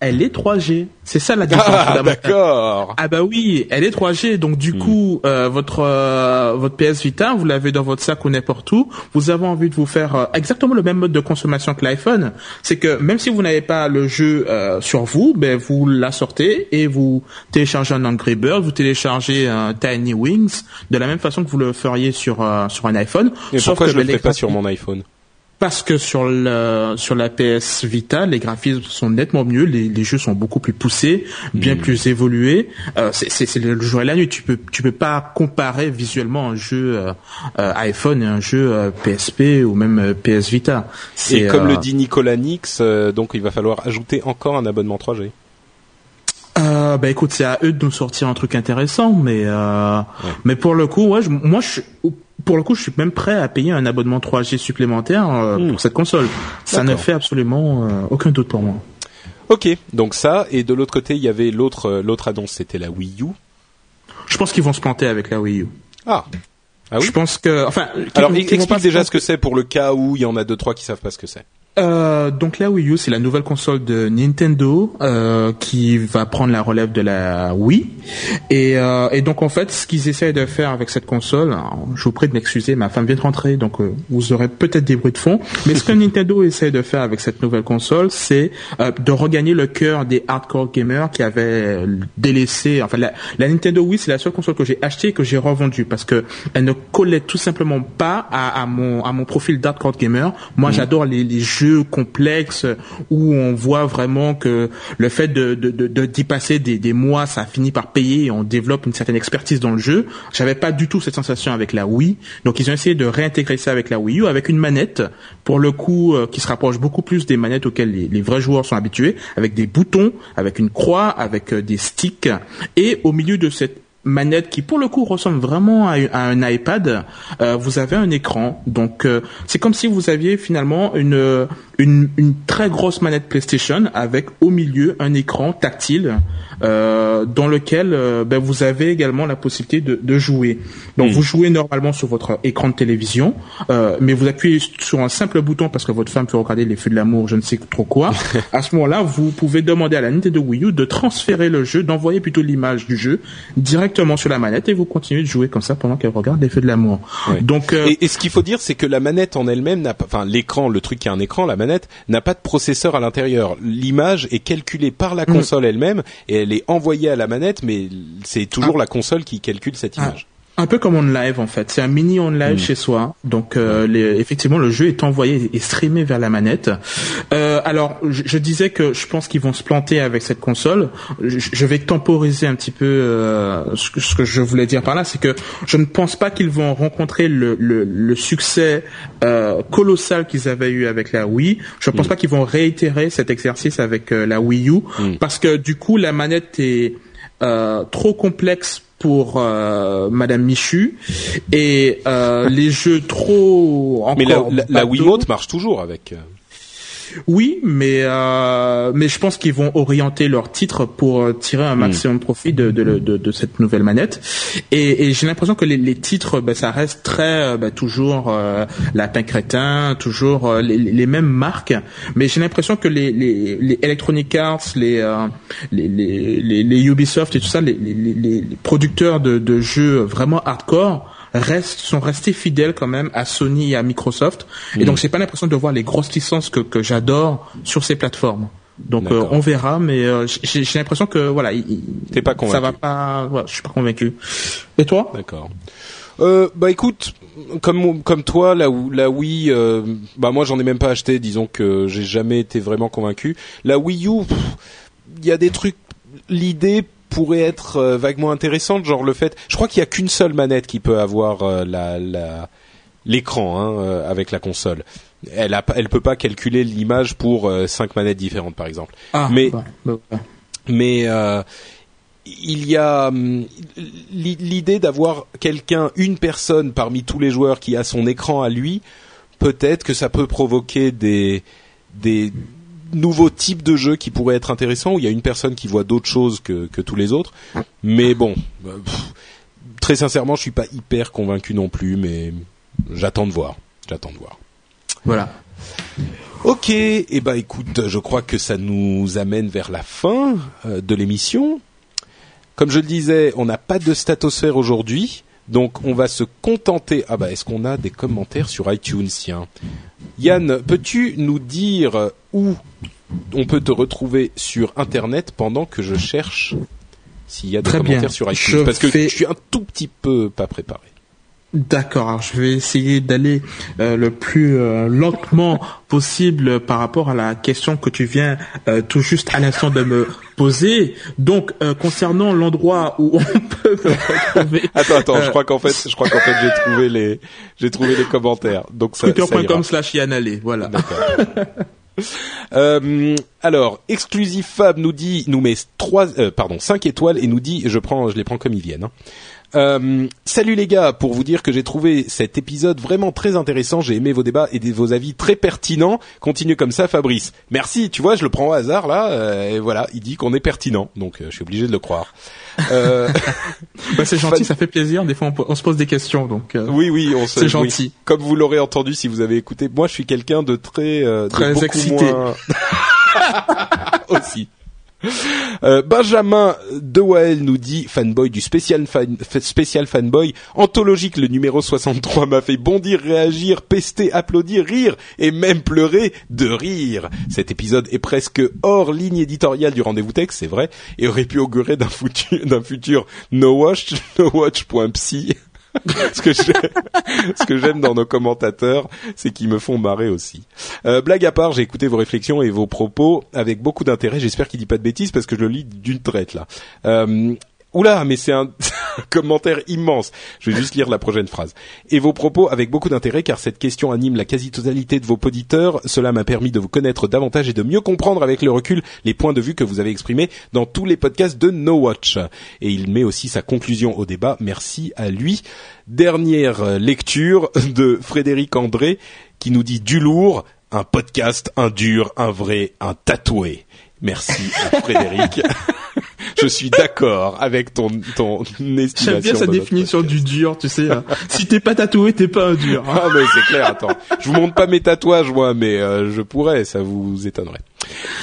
Elle est 3G. C'est ça la différence. Ah, d'accord. Ah bah oui, elle est 3G, donc du Hmm. coup euh, votre euh, votre PS Vita, vous l'avez dans votre sac ou n'importe où. Vous avez envie de vous faire euh, exactement le même mode de consommation que l'iPhone. C'est que même si vous n'avez pas le jeu euh, sur vous, ben vous la sortez et vous téléchargez un Angry Bird, vous téléchargez un Tiny Wings de la même façon que vous le feriez sur euh, sur un iPhone. Et Sauf pourquoi que je le ben, fais les pas sur mon iPhone? Parce que sur le sur la PS Vita, les graphismes sont nettement mieux, les, les jeux sont beaucoup plus poussés, bien Hmm. plus évolués. Euh, c'est c'est c'est le jour et la nuit. Tu peux tu peux pas comparer visuellement un jeu euh, euh, iPhone et un jeu euh, PSP ou même euh, PS Vita. C'est, Et comme euh, le dit Nicolas Nix, euh, donc il va falloir ajouter encore un abonnement 3G. Euh, bah écoute, c'est à eux de nous sortir un truc intéressant, mais euh, mais pour le coup, ouais, je- moi je pour le coup, je suis même prêt à payer un abonnement 3G supplémentaire euh, Hmm. pour cette console. Ça ne fait absolument euh, aucun doute pour moi. Ok, donc ça. Et de l'autre côté, il y avait l'autre euh, l'autre annonce, c'était la Wii U. Je pense qu'ils vont se planter avec la Wii U. Ah. Ah oui. Je pense que, enfin, Alors explique déjà ce que c'est pour le cas où il y en a deux trois qui savent pas ce que c'est. Euh, donc la Wii U, c'est la nouvelle console de Nintendo euh, qui va prendre la relève de la Wii. Et, euh, et donc en fait, ce qu'ils essayent de faire avec cette console, je vous prie de m'excuser, ma femme vient de rentrer, donc euh, vous aurez peut-être des bruits de fond. Mais ce que Nintendo essaie de faire avec cette nouvelle console, c'est euh, de regagner le cœur des hardcore gamers qui avaient délaissé. Enfin, la, la Nintendo Wii, c'est la seule console que j'ai achetée et que j'ai revendue parce que elle ne collait tout simplement pas à, à mon à mon profil d'hardcore gamer. Moi, j'adore les, les jeux complexes où on voit vraiment que le fait de d'y passer des, des mois, ça finit par payer et on développe une certaine expertise dans le jeu. J'avais pas du tout cette sensation avec la Wii, donc ils ont essayé de réintégrer ça avec la Wii U avec une manette pour le coup euh, qui se rapproche beaucoup plus des manettes auxquelles les, les vrais joueurs sont habitués, avec des boutons, avec une croix, avec euh, des sticks et au milieu de cette manette qui pour le coup ressemble vraiment à, à un iPad, euh, vous avez un écran. Donc euh, c'est comme si vous aviez finalement une, une une très grosse manette PlayStation avec au milieu un écran tactile euh, dans lequel euh, ben, vous avez également la possibilité de, de jouer. Donc vous jouez normalement sur votre écran de télévision, euh, mais vous appuyez sur un simple bouton parce que votre femme veut regarder les feux de l'amour, je ne sais trop quoi. à ce moment-là, vous pouvez demander à la Nintendo Wii U de transférer le jeu, d'envoyer plutôt l'image du jeu directement sur la manette et vous continuez de jouer comme ça pendant qu'elle regarde les feux de l'amour. Ouais. Donc euh, Et, et ce qu'il faut dire, c'est que la manette en elle-même n'a pas, enfin l'écran, le truc qui est un écran, la manette n'a pas de processeur à l'intérieur. L'image est calculée par la console elle-même et elle est envoyée à la manette, mais c'est toujours la console qui calcule cette Ah. image. Un peu comme on live en fait, c'est un mini on live chez soi. Donc euh, les- effectivement le jeu est envoyé et streamé vers la manette. Euh, alors je, je disais que je pense qu'ils vont se planter avec cette console. Je, je vais temporiser un petit peu euh, ce, que, ce que je voulais dire par là, c'est que je ne pense pas qu'ils vont rencontrer le, le, le succès euh, colossal qu'ils avaient eu avec la Wii. Je ne pense pas qu'ils vont réitérer cet exercice avec la Wii U parce que du coup la manette est euh, trop complexe pour euh, Madame Michu et euh, les jeux trop encore Mais la, la, la. Wiimote marche toujours avec. Oui, mais euh, mais je pense qu'ils vont orienter leur titre pour euh, tirer un maximum de profit de, de, de, de cette nouvelle manette. Et, et j'ai l'impression que les, les titres, bah, ça reste très euh, bah, toujours euh, Lapin Crétin, toujours euh, les, les mêmes marques. Mais j'ai l'impression que les, les, les Electronic Arts, les, euh, les, les, les, les Ubisoft et tout ça, les, les, les, les producteurs de, de jeux vraiment hardcore restent sont restés fidèles quand même à Sony et à Microsoft. Et donc j'ai pas l'impression de voir les grosses licences que que j'adore sur ces plateformes. Donc euh, on verra, mais euh, j'ai l'impression que voilà, t'es pas convaincu. Ça va pas. Voilà, je suis pas convaincu. Et toi? D'accord. Euh, bah écoute, comme comme toi, où la Wii, euh, bah moi j'en ai même pas acheté. Disons que j'ai jamais été vraiment convaincu. La Wii U, il y a des trucs. L'idée pourrait être euh, vaguement intéressante, genre le fait. Je crois qu'il y a qu'une seule manette qui peut avoir la l'écran hein, avec la console elle a, elle peut pas calculer l'image pour euh, cinq manettes différentes par exemple. Ah, mais bah, bah, bah. mais euh, il y a hum, l'idée d'avoir quelqu'un, une personne parmi tous les joueurs qui a son écran à lui. Peut-être que ça peut provoquer des des nouveaux types de jeux qui pourraient être intéressants où il y a une personne qui voit d'autres choses que, que tous les autres. Mais bon, euh, très sincèrement, je suis pas hyper convaincu non plus, mais j'attends de voir. J'attends de voir. Voilà. Ok, et eh ben écoute, je crois que ça nous amène vers la fin euh, de l'émission. Comme je le disais, on n'a pas de statosphère aujourd'hui, donc on va se contenter. Ah bah est-ce qu'on a des commentaires sur iTunes Tiens, Yann, peux-tu nous dire où on peut te retrouver sur Internet pendant que je cherche s'il y a des commentaires sur iTunes? Parce que je suis un tout petit peu pas préparé. D'accord, alors je vais essayer d'aller euh, le plus euh, lentement possible par rapport à la question que tu viens euh, tout juste à l'instant de me poser. Donc concernant l'endroit où on peut retrouver Attends attends, je crois qu'en fait je crois qu'en fait j'ai trouvé les j'ai trouvé les commentaires. Donc ça Twitter.com slash voilà. Euh, alors, Exclusive Fab nous dit, nous met trois, pardon, cinq étoiles et nous dit, je prends, je les prends comme ils viennent. Hein. Euh, salut les gars, pour vous dire que j'ai trouvé cet épisode vraiment très intéressant, j'ai aimé vos débats et vos avis très pertinents. Continue comme ça Fabrice. Merci, tu vois, je le prends au hasard là, euh, et voilà, il dit qu'on est pertinent, donc euh, je suis obligé de le croire. bah, c'est gentil, ça fait plaisir. Des fois, on, se pose des questions, donc. oui, oui, on C'est gentil. Comme vous l'aurez entendu si vous avez écouté, moi, je suis quelqu'un de très, très excité. aussi. Euh, Benjamin Dewael nous dit fanboy du spécial spécial fanboy anthologique le numéro 63 m'a fait bondir, réagir, pester, applaudir, rire et même pleurer de rire. Cet épisode est presque hors ligne éditoriale du rendez-vous texte, c'est vrai, et aurait pu augurer d'un futur d'un futur no watch no watch.psy ce que j'aime dans nos commentateurs, c'est qu'ils me font marrer aussi. Euh, blague à part, j'ai écouté vos réflexions et vos propos avec beaucoup d'intérêt. J'espère qu'il dit pas de bêtises parce que je le lis d'une traite là. Euh, Oula, mais c'est un commentaire immense. Je vais juste lire la prochaine phrase. Et vos propos avec beaucoup d'intérêt car cette question anime la quasi-totalité de vos auditeurs. Cela m'a permis de vous connaître davantage et de mieux comprendre avec le recul les points de vue que vous avez exprimés dans tous les podcasts de No Watch. Et il met aussi sa conclusion au débat. Merci à lui. Dernière lecture de Frédéric André qui nous dit du lourd, un podcast, un dur, un vrai, un tatoué. Merci Frédéric. Je suis d'accord avec ton ton estimation. J'aime bien sa définition du dur, tu sais. Hein. si t'es pas tatoué, t'es pas un dur. Hein. Ah mais c'est clair. Attends, je vous montre pas mes tatouages moi, mais euh, je pourrais, ça vous étonnerait.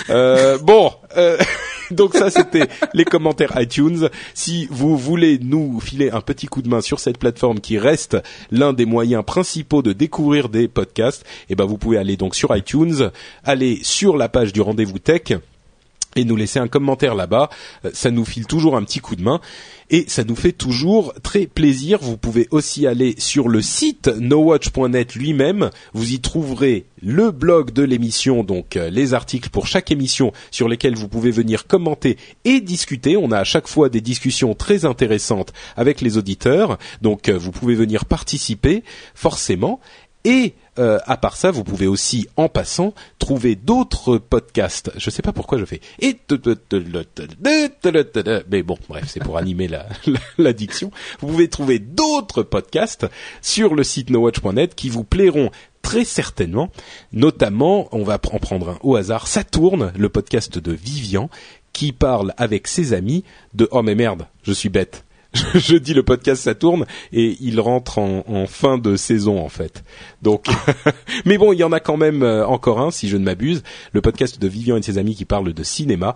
Euh, bon. Euh, donc ça c'était les commentaires iTunes. Si vous voulez nous filer un petit coup de main sur cette plateforme qui reste l'un des moyens principaux de découvrir des podcasts, eh ben vous pouvez aller donc sur iTunes, aller sur la page du rendez-vous tech et nous laisser un commentaire là-bas. Euh, ça nous file toujours un petit coup de main et ça nous fait toujours très plaisir. Vous pouvez aussi aller sur le site nowatch.net lui-même. Vous y trouverez le blog de l'émission, donc euh, les articles pour chaque émission sur lesquels vous pouvez venir commenter et discuter. On a à chaque fois des discussions très intéressantes avec les auditeurs, donc euh, vous pouvez venir participer forcément. Et euh, à part ça, vous pouvez aussi, en passant, trouver d'autres podcasts. Je sais pas pourquoi je fais. Mais bon, bref, c'est pour animer la l'addiction. Vous pouvez trouver d'autres podcasts sur le site nowatch.net qui vous plairont très certainement. Notamment, on va en prendre un au hasard. Ça tourne, le podcast de Vivian, qui parle avec ses amis de oh mais merde, je suis bête je dis le podcast ça tourne et il rentre en, fin de saison en fait. Donc, mais bon, il y en a quand même euh, encore un si je ne m'abuse, le podcast de Vivian et ses amis qui parle de cinéma.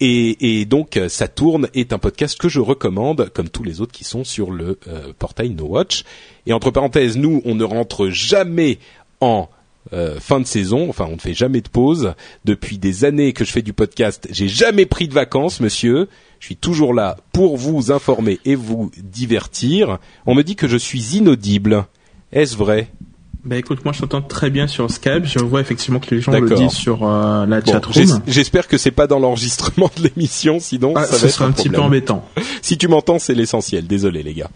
Et, et, donc, tourne est un podcast que je recommande, comme tous les autres qui sont sur le euh, portail No Watch. Et entre parenthèses, nous, on ne rentre jamais en euh, fin de saison. Enfin, on ne fait jamais de pause. Depuis des années que je fais du podcast, j'ai jamais pris de vacances, monsieur. Je suis toujours là pour vous informer et vous divertir. On me dit que je suis inaudible. Est-ce vrai? Bah écoute, moi je t'entends très bien sur Skype. Je vois effectivement que les gens le disent sur euh, la chatroom. J'espère que c'est pas dans l'enregistrement de l'émission, sinon ah, ça va être un, petit peu embêtant. si tu m'entends, c'est l'essentiel. Désolé les gars.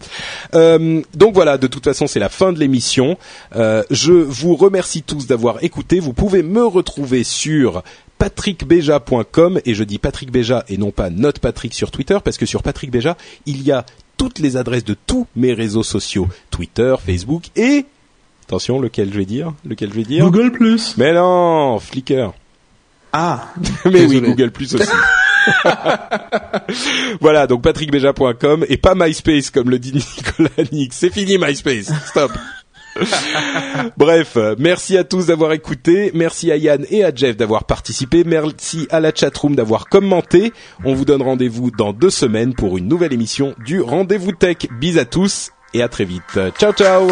Euh, donc voilà, de toute façon c'est la fin de l'émission. Euh, je vous remercie tous d'avoir écouté. Vous pouvez me retrouver sur patrickbeja.com et je dis Patrick Beja et non pas notre Patrick sur Twitter parce que sur Patrick Beja il y a toutes les adresses de tous mes réseaux sociaux Twitter, Facebook et Attention, lequel je vais dire? Lequel je vais dire? Google Plus. Mais non, Flickr. Ah. Mais oui, Google Plus aussi. voilà, donc patrickbeja.com et pas MySpace comme le dit Nicolas Nick. C'est fini MySpace. Stop. Bref, merci à tous d'avoir écouté, merci à Yann et à Jeff d'avoir participé, merci à la chatroom d'avoir commenté. On vous donne rendez-vous dans deux semaines pour une nouvelle émission du Rendez-vous Tech. Bis à tous et à très vite. Ciao ciao